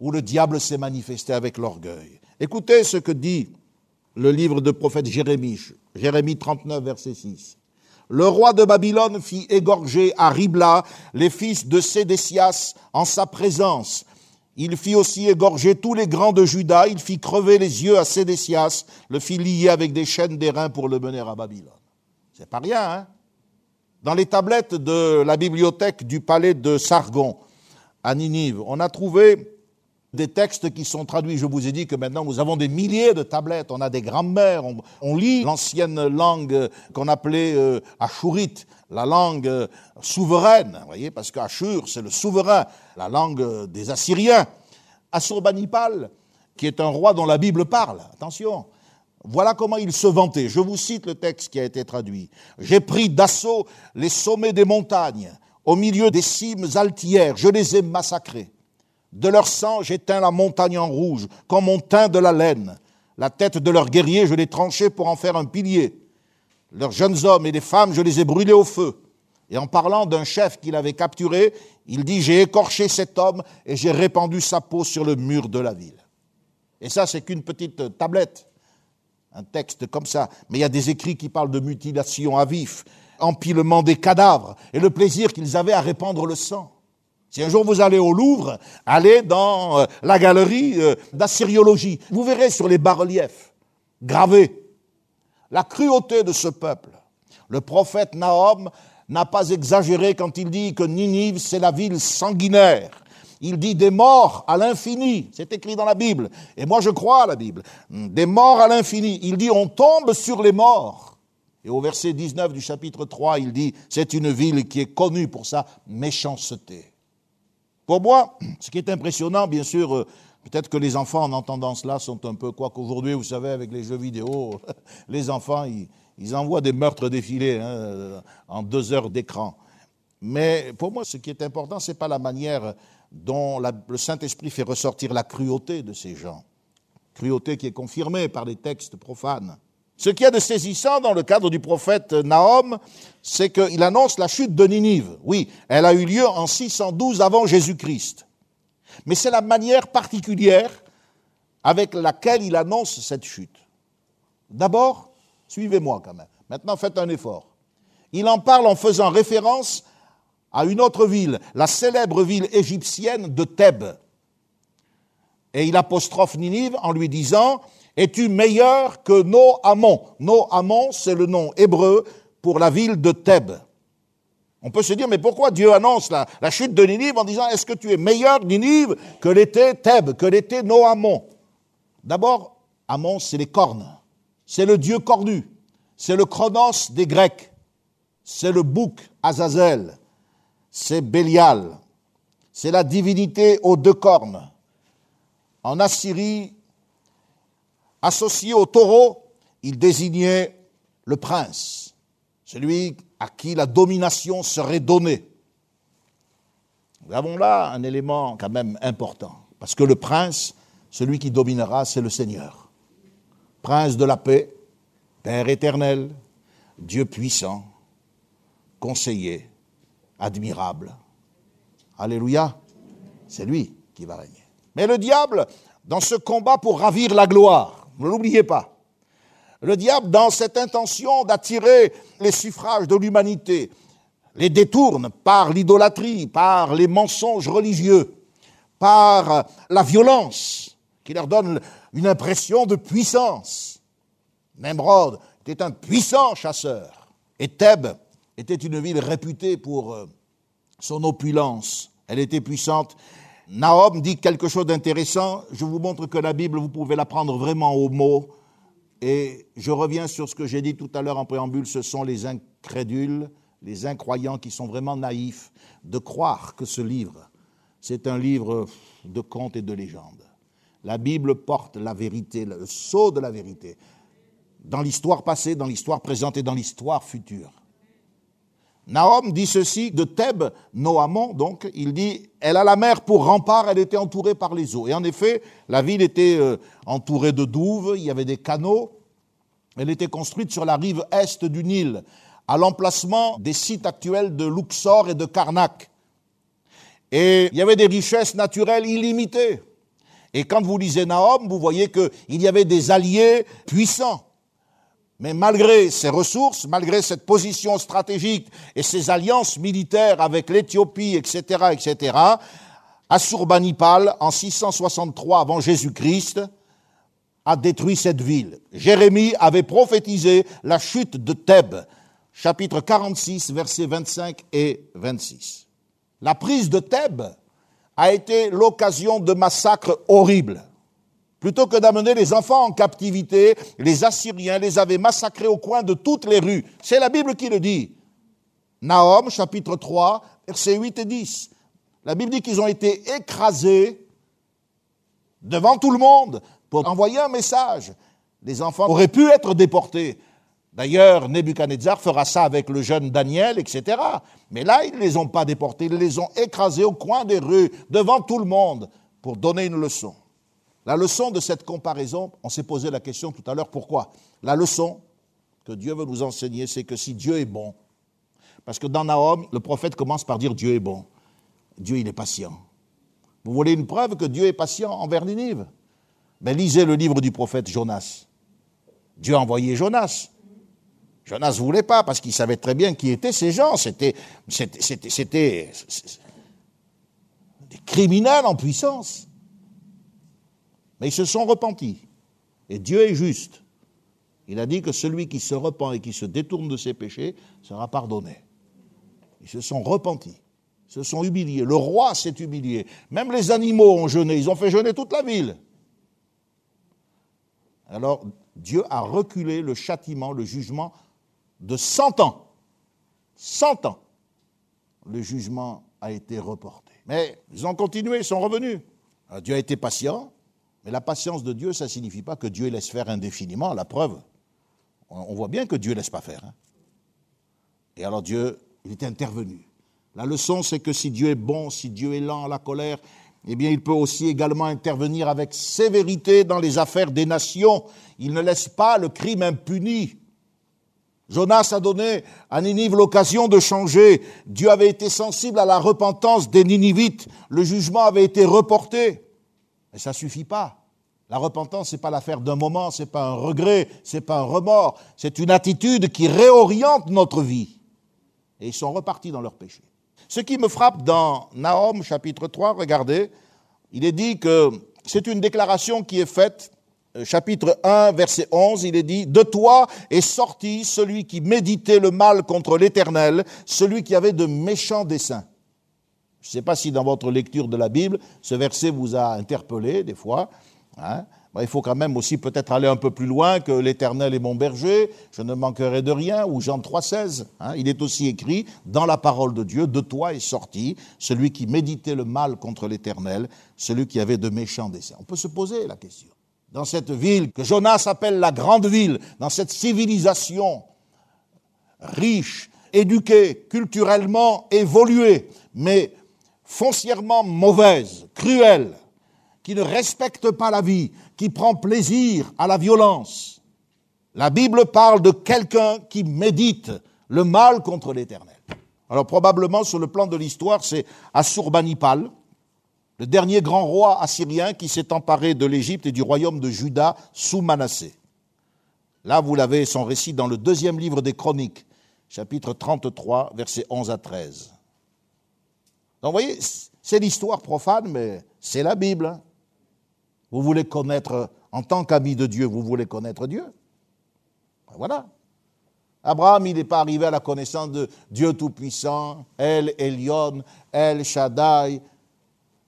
où le diable s'est manifesté avec l'orgueil. Écoutez ce que dit le livre de prophète Jérémie, Jérémie 39, verset 6. Le roi de Babylone fit égorger à Ribla les fils de Sédécias en sa présence. Il fit aussi égorger tous les grands de Juda, il fit crever les yeux à Sédécias, le fit lier avec des chaînes d'airain pour le mener à Babylone. C'est pas rien, hein. Dans les tablettes de la bibliothèque du palais de Sargon, à Ninive, on a trouvé des textes qui sont traduits. Je vous ai dit que maintenant nous avons des milliers de tablettes, on a des grammaires, on, lit l'ancienne langue qu'on appelait euh, ashurite, la langue euh, souveraine, vous voyez, parce qu'Ashur c'est le souverain, la langue des Assyriens. Assurbanipal, qui est un roi dont la Bible parle, attention, voilà comment il se vantait. Je vous cite le texte qui a été traduit. J'ai pris d'assaut les sommets des montagnes, au milieu des cimes altières, je les ai massacrés. De leur sang, j'éteins la montagne en rouge, comme on teint de la laine. La tête de leurs guerriers, je l'ai tranchée pour en faire un pilier. Leurs jeunes hommes et les femmes, je les ai brûlés au feu. Et en parlant d'un chef qu'il avait capturé, il dit, j'ai écorché cet homme et j'ai répandu sa peau sur le mur de la ville. Et ça, c'est qu'une petite tablette, un texte comme ça. Mais il y a des écrits qui parlent de mutilation à vif, empilement des cadavres et le plaisir qu'ils avaient à répandre le sang. Si un jour vous allez au Louvre, allez dans euh, la galerie euh, d'assyriologie. Vous verrez sur les bas-reliefs gravés la cruauté de ce peuple. Le prophète Nahum n'a pas exagéré quand il dit que Ninive, c'est la ville sanguinaire. Il dit des morts à l'infini. C'est écrit dans la Bible. Et moi, je crois à la Bible. Des morts à l'infini. Il dit on tombe sur les morts. Et au verset 19 du chapitre 3, il dit c'est une ville qui est connue pour sa méchanceté. Pour moi, ce qui est impressionnant, bien sûr, euh, peut-être que les enfants en entendant cela sont un peu, quoi qu'aujourd'hui, vous savez, avec les jeux vidéo, les enfants, ils, envoient des meurtres défilés hein, en deux heures d'écran. Mais pour moi, ce qui est important, ce n'est pas la manière dont le Saint-Esprit fait ressortir la cruauté de ces gens, cruauté qui est confirmée par les textes profanes. Ce qu'il y a de saisissant dans le cadre du prophète Nahum, c'est qu'il annonce la chute de Ninive. Oui, elle a eu lieu en 612 avant Jésus-Christ. Mais c'est la manière particulière avec laquelle il annonce cette chute. D'abord, suivez-moi quand même. Maintenant, faites un effort. Il en parle en faisant référence à une autre ville, la célèbre ville égyptienne de Thèbes. Et il apostrophe Ninive en lui disant es-tu meilleur que Noamon Noamon, c'est le nom hébreu pour la ville de Thèbes. On peut se dire, mais pourquoi Dieu annonce la, chute de Ninive en disant, est-ce que tu es meilleur, Ninive, que l'était Thèbes, que l'était Noamon D'abord, Amon, c'est les cornes. C'est le dieu cornu. C'est le chronos des Grecs. C'est le bouc Azazel. C'est Bélial. C'est la divinité aux deux cornes. En Assyrie, Associé au taureau, il désignait le prince, celui à qui la domination serait donnée. Nous avons là un élément quand même important, parce que le prince, celui qui dominera, c'est le Seigneur. Prince de la paix, Père éternel, Dieu puissant, conseiller, admirable. Alléluia, c'est lui qui va régner. Mais le diable, dans ce combat pour ravir la gloire, ne l'oubliez pas. Le diable, dans cette intention d'attirer les suffrages de l'humanité, les détourne par l'idolâtrie, par les mensonges religieux, par la violence, qui leur donne une impression de puissance. Nemrod était un puissant chasseur, et Thèbes était une ville réputée pour euh, son opulence. Elle était puissante Nahum dit quelque chose d'intéressant. Je vous montre que la Bible, vous pouvez la prendre vraiment au mot. Et je reviens sur ce que j'ai dit tout à l'heure en préambule, ce sont les incrédules, les incroyants qui sont vraiment naïfs de croire que ce livre, c'est un livre de contes et de légendes. La Bible porte la vérité, le sceau de la vérité, dans l'histoire passée, dans l'histoire présente et dans l'histoire future. Nahum dit ceci de Thèbes, Noamon, donc, il dit, elle a la mer pour rempart, elle était entourée par les eaux. Et en effet, la ville était euh, entourée de douves, il y avait des canaux, elle était construite sur la rive est du Nil, à l'emplacement des sites actuels de Luxor et de Karnak. Et il y avait des richesses naturelles illimitées. Et quand vous lisez Nahum, vous voyez qu'il y avait des alliés puissants. Mais malgré ces ressources, malgré cette position stratégique et ces alliances militaires avec l'Éthiopie, etc., etc., Assurbanipal, en 663 avant Jésus-Christ, a détruit cette ville. Jérémie avait prophétisé la chute de Thèbes, chapitre 46, versets 25 et 26. La prise de Thèbes a été l'occasion de massacres horribles. Plutôt que d'amener les enfants en captivité, les Assyriens les avaient massacrés au coin de toutes les rues. C'est la Bible qui le dit. Nahum, chapitre 3, versets 8 et 10. La Bible dit qu'ils ont été écrasés devant tout le monde pour envoyer un message. Les enfants auraient pu être déportés. D'ailleurs, Nebuchadnezzar fera ça avec le jeune Daniel, etc. Mais là, ils ne les ont pas déportés, ils les ont écrasés au coin des rues, devant tout le monde, pour donner une leçon. La leçon de cette comparaison, on s'est posé la question tout à l'heure, pourquoi? La leçon que Dieu veut nous enseigner, c'est que si Dieu est bon, Parce que dans Nahum, le prophète commence par dire Dieu est bon. Dieu, il est patient. Vous voulez une preuve que Dieu est patient envers Ninive? Ben, Lisez le livre du prophète Jonas. Dieu a envoyé Jonas. Jonas ne voulait pas parce qu'il savait très bien qui étaient ces gens. C'était, c'était des criminels en puissance. Mais ils se sont repentis. Et Dieu est juste. Il a dit que celui qui se repent et qui se détourne de ses péchés sera pardonné. Ils se sont repentis, se sont humiliés. Le roi s'est humilié. Même les animaux ont jeûné. Ils ont fait jeûner toute la ville. Alors Dieu a reculé le châtiment, le jugement de 100 ans. 100 ans. Le jugement a été reporté. Mais ils ont continué, ils sont revenus. Dieu a été patient, mais la patience de Dieu, ça ne signifie pas que Dieu laisse faire indéfiniment. La preuve, on voit bien que Dieu ne laisse pas faire. Hein. Et alors Dieu, il est intervenu. La leçon, c'est que si Dieu est bon, si Dieu est lent à la colère, eh bien, il peut aussi également intervenir avec sévérité dans les affaires des nations. Il ne laisse pas le crime impuni. Jonas a donné à Ninive l'occasion de changer. Dieu avait été sensible à la repentance des Ninivites. Le jugement avait été reporté. Mais ça ne suffit pas. La repentance, ce n'est pas l'affaire d'un moment, ce n'est pas un regret, ce n'est pas un remords. C'est une attitude qui réoriente notre vie. Et ils sont repartis dans leur péché. Ce qui me frappe dans Nahum chapitre 3, regardez, il est dit que c'est une déclaration qui est faite, euh, chapitre 1, verset 11, il est dit, De toi est sorti celui qui méditait le mal contre l'Éternel, celui qui avait de méchants desseins. Je ne sais pas si dans votre lecture de la Bible, ce verset vous a interpellé des fois. Hein il faut quand même aussi peut-être aller un peu plus loin que l'Éternel est mon berger, je ne manquerai de rien, ou Jean 3,16. Hein, il est aussi écrit dans la parole de Dieu, de toi est sorti celui qui méditait le mal contre l'Éternel, celui qui avait de méchants desseins. On peut se poser la question. Dans cette ville que Jonas appelle la grande ville, dans cette civilisation riche, éduquée, culturellement évoluée, mais foncièrement mauvaise, cruelle, qui ne respecte pas la vie, qui prend plaisir à la violence. La Bible parle de quelqu'un qui médite le mal contre l'Éternel. Alors probablement sur le plan de l'histoire, c'est Assurbanipal, le dernier grand roi assyrien qui s'est emparé de l'Égypte et du royaume de Juda sous Manassé. Là, vous l'avez son récit dans le deuxième livre des Chroniques, chapitre 33, versets 11 à 13. Donc vous voyez, c'est l'histoire profane, mais c'est la Bible. Hein. Vous voulez connaître, en tant qu'ami de Dieu, vous voulez connaître Dieu ben Voilà. Abraham, il n'est pas arrivé à la connaissance de Dieu Tout-Puissant, El Elion, El Shaddai. Vous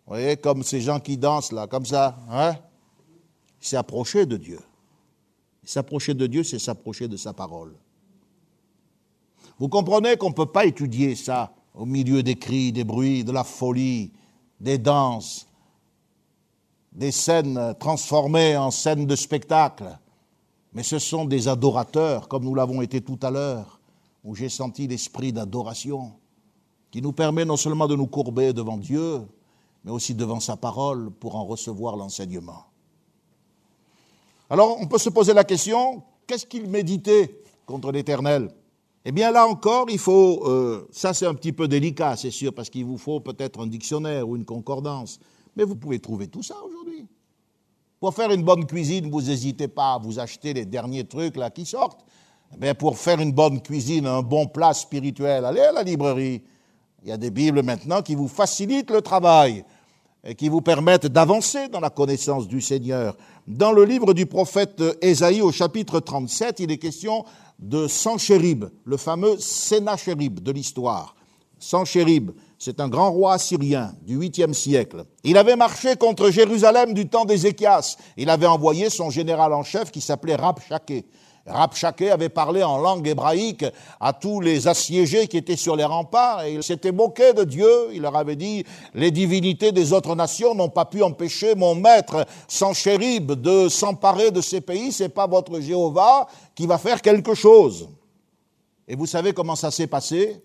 voyez, comme ces gens qui dansent là, comme ça. Hein il s'est de Dieu. S'approcher de Dieu, c'est s'approcher de sa parole. Vous comprenez qu'on ne peut pas étudier ça au milieu des cris, des bruits, de la folie, des danses, des scènes transformées en scènes de spectacle, mais ce sont des adorateurs, comme nous l'avons été tout à l'heure, où j'ai senti l'esprit d'adoration, qui nous permet non seulement de nous courber devant Dieu, mais aussi devant sa parole pour en recevoir l'enseignement. Alors on peut se poser la question, qu'est-ce qu'il méditait contre l'Éternel? Eh bien là encore, il faut, euh, ça c'est un petit peu délicat, c'est sûr, parce qu'il vous faut peut-être un dictionnaire ou une concordance, mais vous pouvez trouver tout ça aujourd'hui. Pour faire une bonne cuisine, vous n'hésitez pas à vous acheter les derniers trucs là qui sortent. Mais pour faire une bonne cuisine, un bon plat spirituel, allez à la librairie. Il y a des Bibles maintenant qui vous facilitent le travail qui vous permettent d'avancer dans la connaissance du Seigneur. Dans le livre du prophète Ésaïe au chapitre 37, il est question de Sanchérib, le fameux Sénachérib de l'histoire. Sanchérib, c'est un grand roi assyrien du 8e siècle. Il avait marché contre Jérusalem du temps d'Ézéchias. Il avait envoyé son général en chef qui s'appelait Rabshakeh. Rabshakeh avait parlé en langue hébraïque à tous les assiégés qui étaient sur les remparts et il s'était moqué de Dieu. Il leur avait dit, les divinités des autres nations n'ont pas pu empêcher mon maître Sanchérib de s'emparer de ces pays. C'est pas votre Jéhovah qui va faire quelque chose. Et vous savez comment ça s'est passé?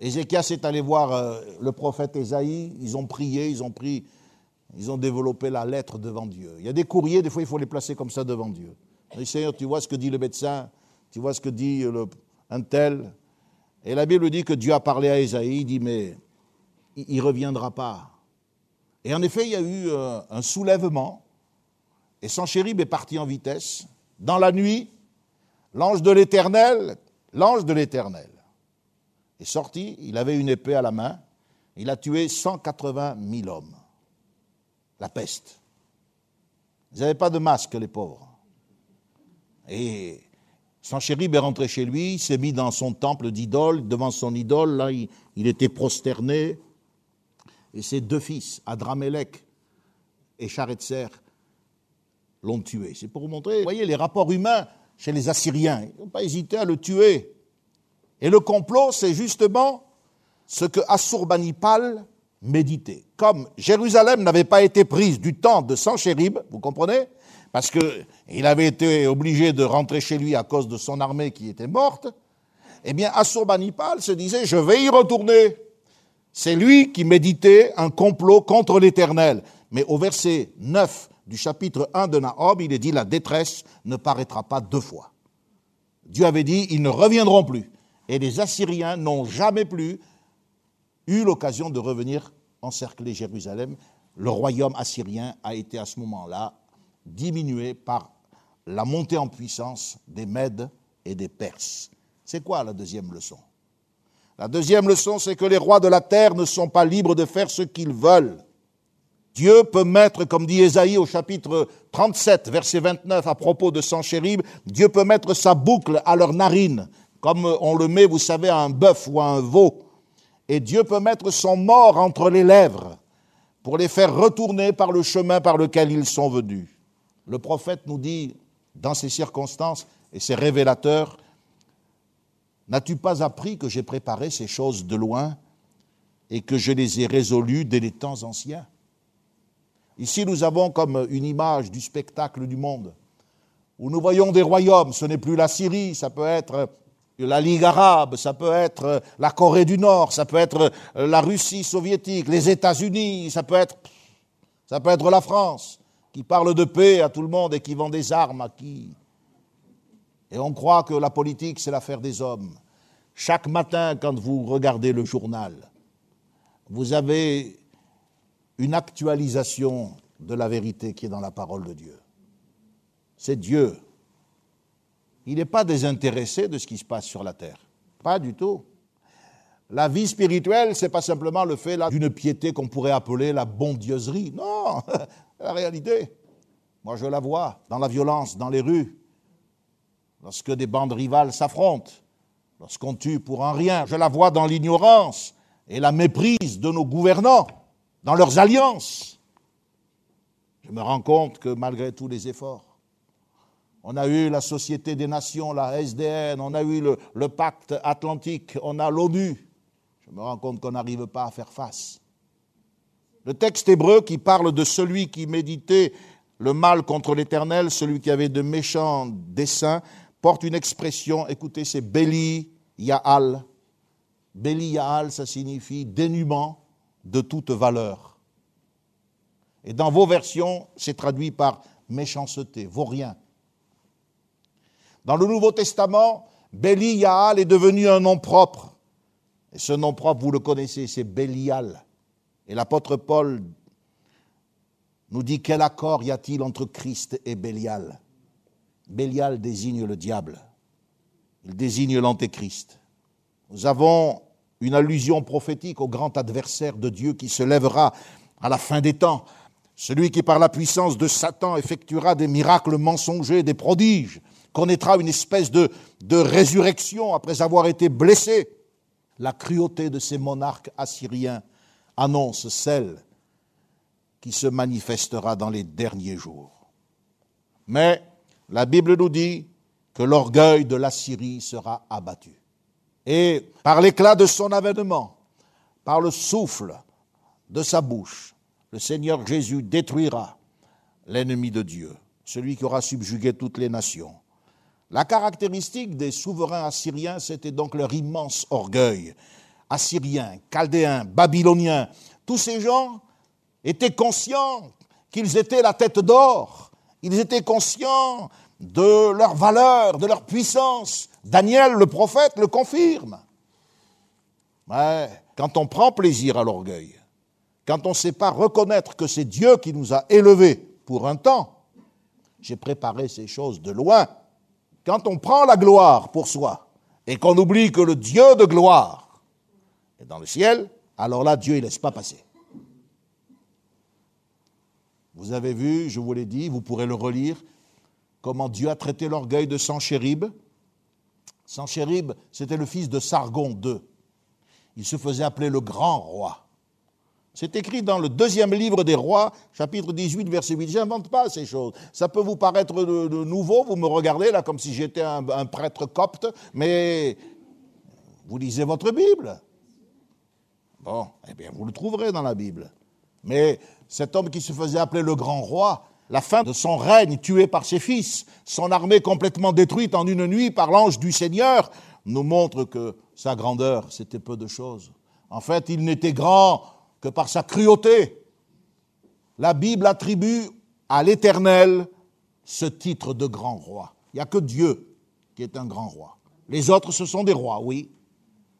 Ézéchias est allé voir euh, le prophète Ésaïe, ils ont prié, ils ont pris, ils ont développé la lettre devant Dieu. Il y a des courriers, des fois il faut les placer comme ça devant Dieu. Seigneur, tu vois ce que dit le médecin, tu vois ce que dit un tel. Et la Bible dit que Dieu a parlé à Ésaïe, il dit, mais il ne reviendra pas. Et en effet, il y a eu euh, un soulèvement, et Sanchérib est parti en vitesse. Dans la nuit, l'ange de l'Éternel, l'ange de l'Éternel, est sorti, il avait une épée à la main, il a tué 180 000 hommes. La peste. Ils n'avaient pas de masque, les pauvres. Et Sanchérib est rentré chez lui, il s'est mis dans son temple d'idole, devant son idole, là, il, était prosterné. Et ses deux fils, Adramélec et Charetzer, l'ont tué. C'est pour vous montrer, vous voyez, les rapports humains chez les Assyriens. Ils n'ont pas hésité à le tuer. Et le complot, c'est justement ce que Assurbanipal méditait. Comme Jérusalem n'avait pas été prise du temps de Sanchérib, vous comprenez Parce qu'il avait été obligé de rentrer chez lui à cause de son armée qui était morte. Eh bien, Assurbanipal se disait, je vais y retourner. C'est lui qui méditait un complot contre l'Éternel. Mais au verset 9 du chapitre 1 de Nahum, il est dit, la détresse ne paraîtra pas deux fois. Dieu avait dit, ils ne reviendront plus. Et les Assyriens n'ont jamais plus eu l'occasion de revenir encercler Jérusalem. Le royaume assyrien a été à ce moment-là diminué par la montée en puissance des Mèdes et des Perses. C'est quoi la deuxième leçon? La deuxième leçon, c'est que les rois de la terre ne sont pas libres de faire ce qu'ils veulent. Dieu peut mettre, comme dit Ésaïe au chapitre 37, verset 29, à propos de Sanchérib, Dieu peut mettre sa boucle à leurs narines, comme on le met, vous savez, à un bœuf ou à un veau. Et Dieu peut mettre son mort entre les lèvres pour les faire retourner par le chemin par lequel ils sont venus. Le prophète nous dit, dans ces circonstances, et c'est révélateur, N'as-tu pas appris que j'ai préparé ces choses de loin et que je les ai résolues dès les temps anciens? Ici, nous avons comme une image du spectacle du monde, où nous voyons des royaumes. Ce n'est plus la Syrie, ça peut être la Ligue arabe, ça peut être la Corée du Nord, ça peut être la Russie soviétique, les États-Unis, ça peut être, ça peut être la France, qui parle de paix à tout le monde et qui vend des armes à qui Et on croit que la politique, c'est l'affaire des hommes. Chaque matin, quand vous regardez le journal, vous avez une actualisation de la vérité qui est dans la parole de Dieu. C'est Dieu. Il n'est pas désintéressé de ce qui se passe sur la terre. Pas du tout. La vie spirituelle, c'est pas simplement le fait d'une piété qu'on pourrait appeler la bondieuserie. Non, la réalité. Moi, je la vois dans la violence, dans les rues, lorsque des bandes rivales s'affrontent, lorsqu'on tue pour un rien. Je la vois dans l'ignorance et la méprise de nos gouvernants dans leurs alliances. Je me rends compte que malgré tous les efforts, on a eu la Société des Nations, la SDN, on a eu le, pacte atlantique, on a l'ONU. Je me rends compte qu'on n'arrive pas à faire face. Le texte hébreu qui parle de celui qui méditait le mal contre l'Éternel, celui qui avait de méchants desseins, porte une expression, écoutez, c'est Beli Yaal. Beli Yaal, ça signifie dénuement, de toute valeur. Et dans vos versions, c'est traduit par méchanceté, vaut rien. Dans le Nouveau Testament, Bélial est devenu un nom propre. Et ce nom propre, vous le connaissez, c'est Bélial. Et l'apôtre Paul nous dit quel accord y a-t-il entre Christ et Bélial? Bélial désigne le diable. Il désigne l'antéchrist. Nous avons une allusion prophétique au grand adversaire de Dieu qui se lèvera à la fin des temps, celui qui par la puissance de Satan effectuera des miracles mensongers, des prodiges, connaîtra une espèce de, de résurrection après avoir été blessé. La cruauté de ces monarques assyriens annonce celle qui se manifestera dans les derniers jours. Mais la Bible nous dit que l'orgueil de l'Assyrie sera abattu. Et par l'éclat de son avènement, par le souffle de sa bouche, le Seigneur Jésus détruira l'ennemi de Dieu, celui qui aura subjugué toutes les nations. La caractéristique des souverains assyriens, c'était donc leur immense orgueil. Assyriens, chaldéens, babyloniens, tous ces gens étaient conscients qu'ils étaient la tête d'or, ils étaient conscients de leur valeur, de leur puissance. Daniel, le prophète, le confirme. Ouais, quand on prend plaisir à l'orgueil, quand on ne sait pas reconnaître que c'est Dieu qui nous a élevés pour un temps, j'ai préparé ces choses de loin. Quand on prend la gloire pour soi et qu'on oublie que le Dieu de gloire est dans le ciel, alors là, Dieu ne laisse pas passer. Vous avez vu, je vous l'ai dit, vous pourrez le relire, comment Dieu a traité l'orgueil de Sanchérib. Sanchérib, c'était le fils de Sargon II. Il se faisait appeler le grand roi. C'est écrit dans le deuxième livre des rois, chapitre 18, verset 8. J'invente pas ces choses. Ça peut vous paraître nouveau, vous me regardez là comme si j'étais un, prêtre copte, mais vous lisez votre Bible. Bon, eh bien, vous le trouverez dans la Bible. Mais cet homme qui se faisait appeler le grand roi, la fin de son règne tué par ses fils, son armée complètement détruite en une nuit par l'ange du Seigneur, nous montre que sa grandeur, c'était peu de choses. En fait, il n'était grand que par sa cruauté. La Bible attribue à l'Éternel ce titre de grand roi. Il n'y a que Dieu qui est un grand roi. Les autres, ce sont des rois, oui.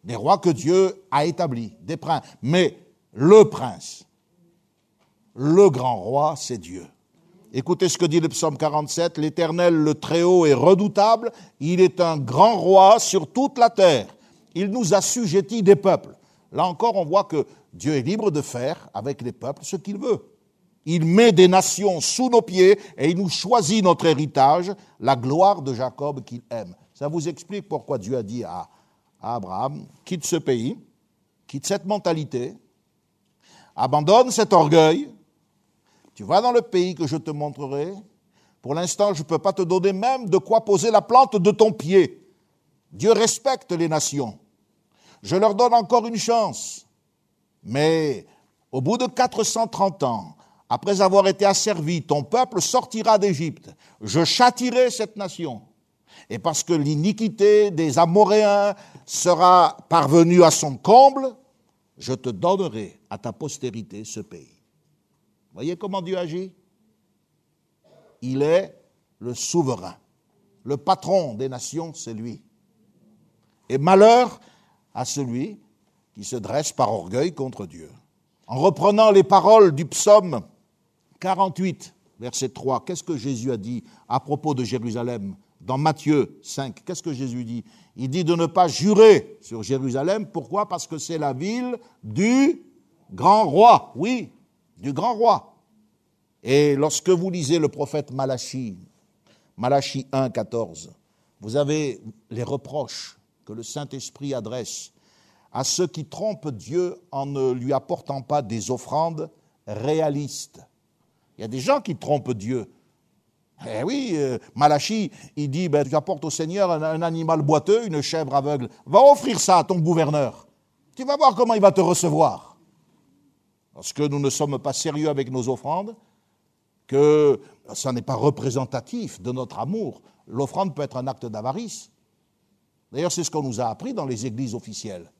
Des rois que Dieu a établis, des princes. Mais le prince, le grand roi, c'est Dieu. Écoutez ce que dit le psaume 47, l'Éternel, le Très-Haut, est redoutable, il est un grand roi sur toute la terre. Il nous assujettit des peuples. Là encore, on voit que Dieu est libre de faire avec les peuples ce qu'il veut. Il met des nations sous nos pieds et il nous choisit notre héritage, la gloire de Jacob qu'il aime. Ça vous explique pourquoi Dieu a dit à, Abraham, quitte ce pays, quitte cette mentalité, abandonne cet orgueil, tu vas dans le pays que je te montrerai. Pour l'instant, je ne peux pas te donner même de quoi poser la plante de ton pied. Dieu respecte les nations. Je leur donne encore une chance. Mais au bout de 430 ans, après avoir été asservi, ton peuple sortira d'Égypte. Je châtirai cette nation. Et parce que l'iniquité des Amoréens sera parvenue à son comble, je te donnerai à ta postérité ce pays. Voyez comment Dieu agit? Il est le souverain. Le patron des nations, c'est lui. Et malheur à celui qui se dresse par orgueil contre Dieu. En reprenant les paroles du psaume 48, verset 3, qu'est-ce que Jésus a dit à propos de Jérusalem? Dans Matthieu 5, qu'est-ce que Jésus dit? Il dit de ne pas jurer sur Jérusalem. Pourquoi? Parce que c'est la ville du grand roi. Oui, du grand roi. Et lorsque vous lisez le prophète Malachi, Malachi 1, 14, vous avez les reproches que le Saint-Esprit adresse à ceux qui trompent Dieu en ne lui apportant pas des offrandes réalistes. Il y a des gens qui trompent Dieu. Eh oui, euh, Malachi, il dit, ben, tu apportes au Seigneur un, un, animal boiteux, une chèvre aveugle. Va offrir ça à ton gouverneur. Tu vas voir comment il va te recevoir. Parce que nous ne sommes pas sérieux avec nos offrandes, que ça n'est pas représentatif de notre amour. L'offrande peut être un acte d'avarice. D'ailleurs, c'est ce qu'on nous a appris dans les églises officielles.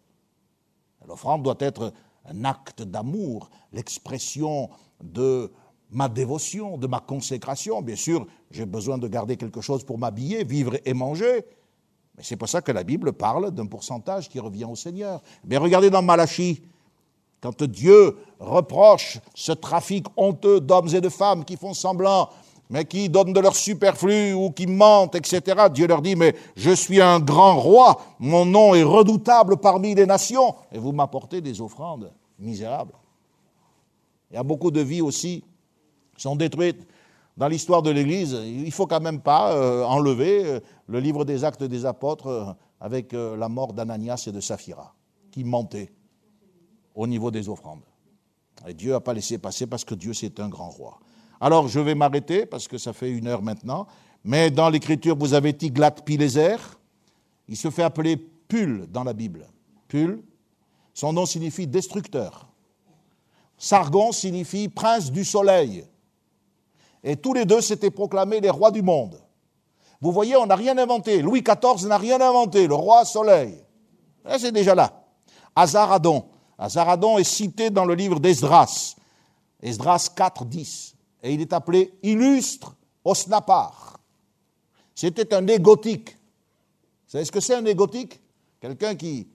L'offrande doit être un acte d'amour, l'expression de ma dévotion, de ma consécration. Bien sûr, j'ai besoin de garder quelque chose pour m'habiller, vivre et manger. Mais c'est pour ça que la Bible parle d'un pourcentage qui revient au Seigneur. Mais regardez dans Malachie, quand Dieu reproche ce trafic honteux d'hommes et de femmes qui font semblant mais qui donnent de leur superflu ou qui mentent, etc. Dieu leur dit, mais je suis un grand roi, mon nom est redoutable parmi les nations, et vous m'apportez des offrandes misérables. Il y a beaucoup de vies aussi sont détruites. Dans l'histoire de l'Église, il ne faut quand même pas euh, enlever euh, le livre des actes des apôtres euh, avec la mort d'Ananias et de Saphira, qui mentaient au niveau des offrandes. Et Dieu n'a pas laissé passer parce que Dieu c'est un grand roi. Alors je vais m'arrêter parce que ça fait une heure maintenant. Mais dans l'écriture, vous avez Tiglat-Pileser. Il se fait appeler Pul dans la Bible. Pul, son nom signifie destructeur. Sargon signifie prince du soleil. Et tous les deux s'étaient proclamés les rois du monde. Vous voyez, on n'a rien inventé. Louis XIV n'a rien inventé, le roi soleil. C'est déjà là. Azaradon. Azaradon est cité dans le livre d'Esdras. Esdras 4, 10 et il est appelé illustre osnapar. C'était un égotique. Vous savez ce que c'est un égotique Quelqu'un qui,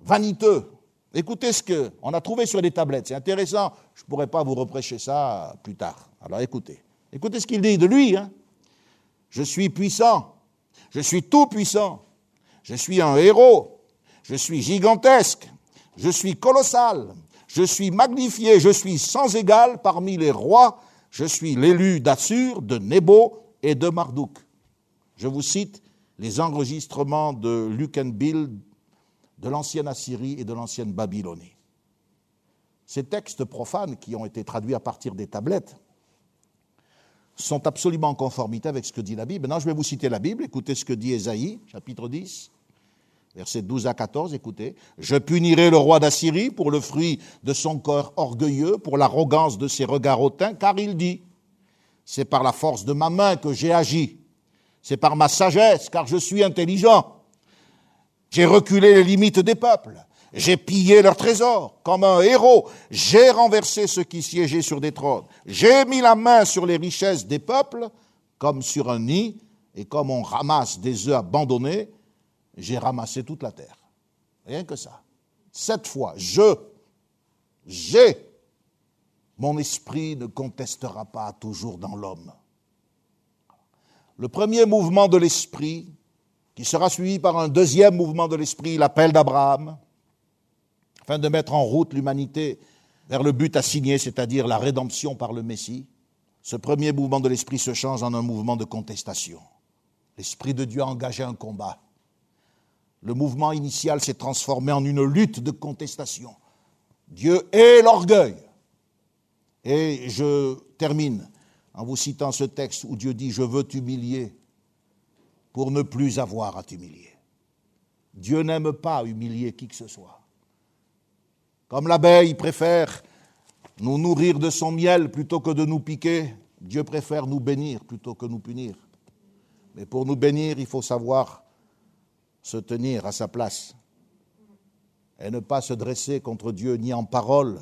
vaniteux, Écoutez ce qu'on a trouvé sur les tablettes. C'est intéressant. Je ne pourrais pas vous reprêcher ça plus tard. Alors écoutez. Écoutez ce qu'il dit de lui. Hein. Je suis puissant. Je suis tout puissant. Je suis un héros. Je suis gigantesque. Je suis colossal. Je suis magnifié. Je suis sans égal parmi les rois. Je suis l'élu d'Assur, de Nebo et de Marduk. Je vous cite les enregistrements de Lukenbill de l'ancienne Assyrie et de l'ancienne Babylonie. Ces textes profanes qui ont été traduits à partir des tablettes sont absolument en conformité avec ce que dit la Bible. Maintenant, je vais vous citer la Bible. Écoutez ce que dit Ésaïe, chapitre 10, versets 12 à 14. Écoutez. Je punirai le roi d'Assyrie pour le fruit de son corps orgueilleux, pour l'arrogance de ses regards hautains, car il dit C'est par la force de ma main que j'ai agi. C'est par ma sagesse, car je suis intelligent. J'ai reculé les limites des peuples. J'ai pillé leurs trésors. Comme un héros, j'ai renversé ceux qui siégeaient sur des trônes. J'ai mis la main sur les richesses des peuples, comme sur un nid, et comme on ramasse des œufs abandonnés, j'ai ramassé toute la terre. Rien que ça. Cette fois, je, j'ai, mon esprit ne contestera pas toujours dans l'homme. Le premier mouvement de l'esprit, qui sera suivi par un deuxième mouvement de l'esprit, l'appel d'Abraham, afin de mettre en route l'humanité vers le but assigné, c'est-à-dire la rédemption par le Messie. Ce premier mouvement de l'esprit se change en un mouvement de contestation. L'Esprit de Dieu a engagé un combat. Le mouvement initial s'est transformé en une lutte de contestation. Dieu est l'orgueil. Et je termine en vous citant ce texte où Dieu dit, je veux t'humilier pour ne plus avoir à t'humilier. Dieu n'aime pas humilier qui que ce soit. Comme l'abeille préfère nous nourrir de son miel plutôt que de nous piquer, Dieu préfère nous bénir plutôt que nous punir. Mais pour nous bénir, il faut savoir se tenir à sa place et ne pas se dresser contre Dieu ni en parole,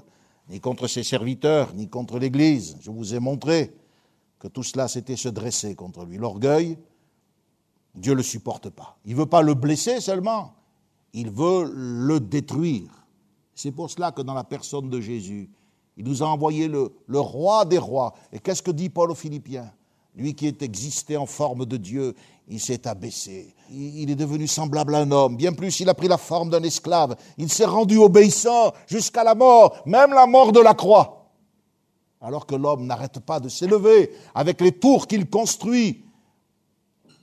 ni contre ses serviteurs, ni contre l'Église. Je vous ai montré que tout cela, c'était se dresser contre lui. L'orgueil, Dieu ne le supporte pas. Il ne veut pas le blesser seulement, il veut le détruire. C'est pour cela que dans la personne de Jésus, il nous a envoyé le, roi des rois. Et qu'est-ce que dit Paul aux Philippiens? Lui qui est existé en forme de Dieu, il s'est abaissé. Il est devenu semblable à un homme. Bien plus, il a pris la forme d'un esclave. Il s'est rendu obéissant jusqu'à la mort, même la mort de la croix. Alors que l'homme n'arrête pas de s'élever avec les tours qu'il construit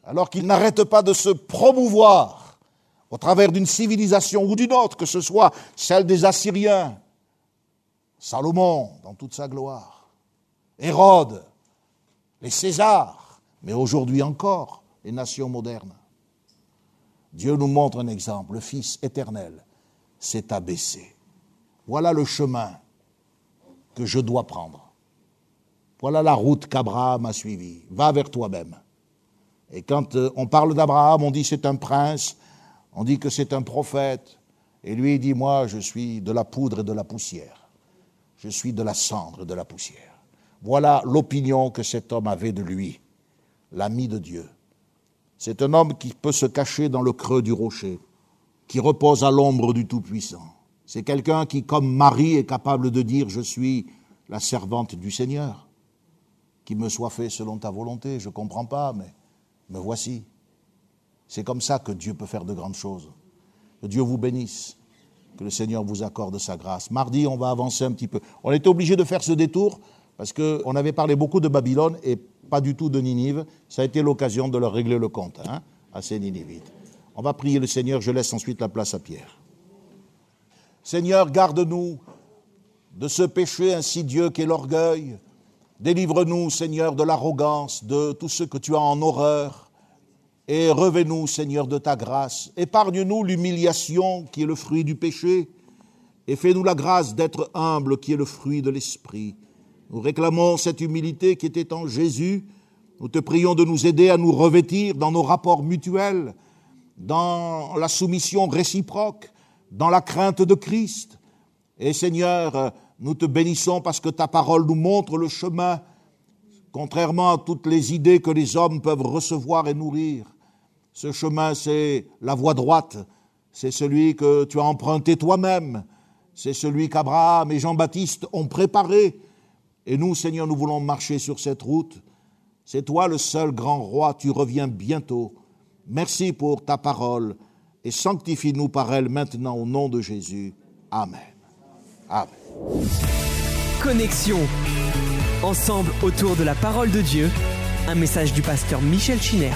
alors qu'il n'arrête pas de se promouvoir au travers d'une civilisation ou d'une autre, que ce soit celle des Assyriens, Salomon dans toute sa gloire, Hérode, les Césars, mais aujourd'hui encore les nations modernes. Dieu nous montre un exemple, le Fils éternel s'est abaissé. Voilà le chemin que je dois prendre. Voilà la route qu'Abraham a suivie. Va vers toi-même. Et quand euh, on parle d'Abraham, on dit c'est un prince, on dit que c'est un prophète. Et lui, dit, moi, je suis de la poudre et de la poussière. Je suis de la cendre et de la poussière. Voilà l'opinion que cet homme avait de lui, l'ami de Dieu. C'est un homme qui peut se cacher dans le creux du rocher, qui repose à l'ombre du Tout-Puissant. C'est quelqu'un qui, comme Marie, est capable de dire, je suis la servante du Seigneur. Qu'il me soit fait selon ta volonté, je ne comprends pas, mais me voici. C'est comme ça que Dieu peut faire de grandes choses. Que Dieu vous bénisse. Que le Seigneur vous accorde sa grâce. Mardi, on va avancer un petit peu. On était obligé de faire ce détour parce qu'on avait parlé beaucoup de Babylone et pas du tout de Ninive. Ça a été l'occasion de leur régler le compte hein, à ces Ninivites. On va prier le Seigneur. Je laisse ensuite la place à Pierre. Seigneur, garde-nous de ce péché insidieux qu'est l'orgueil, Délivre-nous, Seigneur, de l'arrogance, de tout ce que tu as en horreur, et revais-nous, Seigneur, de ta grâce. Épargne-nous l'humiliation qui est le fruit du péché, et fais-nous la grâce d'être humble qui est le fruit de l'Esprit. Nous réclamons cette humilité qui était en Jésus. Nous te prions de nous aider à nous revêtir dans nos rapports mutuels, dans la soumission réciproque, dans la crainte de Christ. Et Seigneur, nous te bénissons parce que ta parole nous montre le chemin, contrairement à toutes les idées que les hommes peuvent recevoir et nourrir. Ce chemin, c'est la voie droite, c'est celui que tu as emprunté toi-même, C'est celui qu'Abraham et Jean-Baptiste ont préparé. Et nous, Seigneur, nous voulons marcher sur cette route. C'est toi le seul grand roi, tu reviens bientôt. Merci pour ta parole et sanctifie-nous par elle maintenant au nom de Jésus. Amen. Amen. Connexion. Ensemble autour de la parole de Dieu. Un message du pasteur Michel Chiner.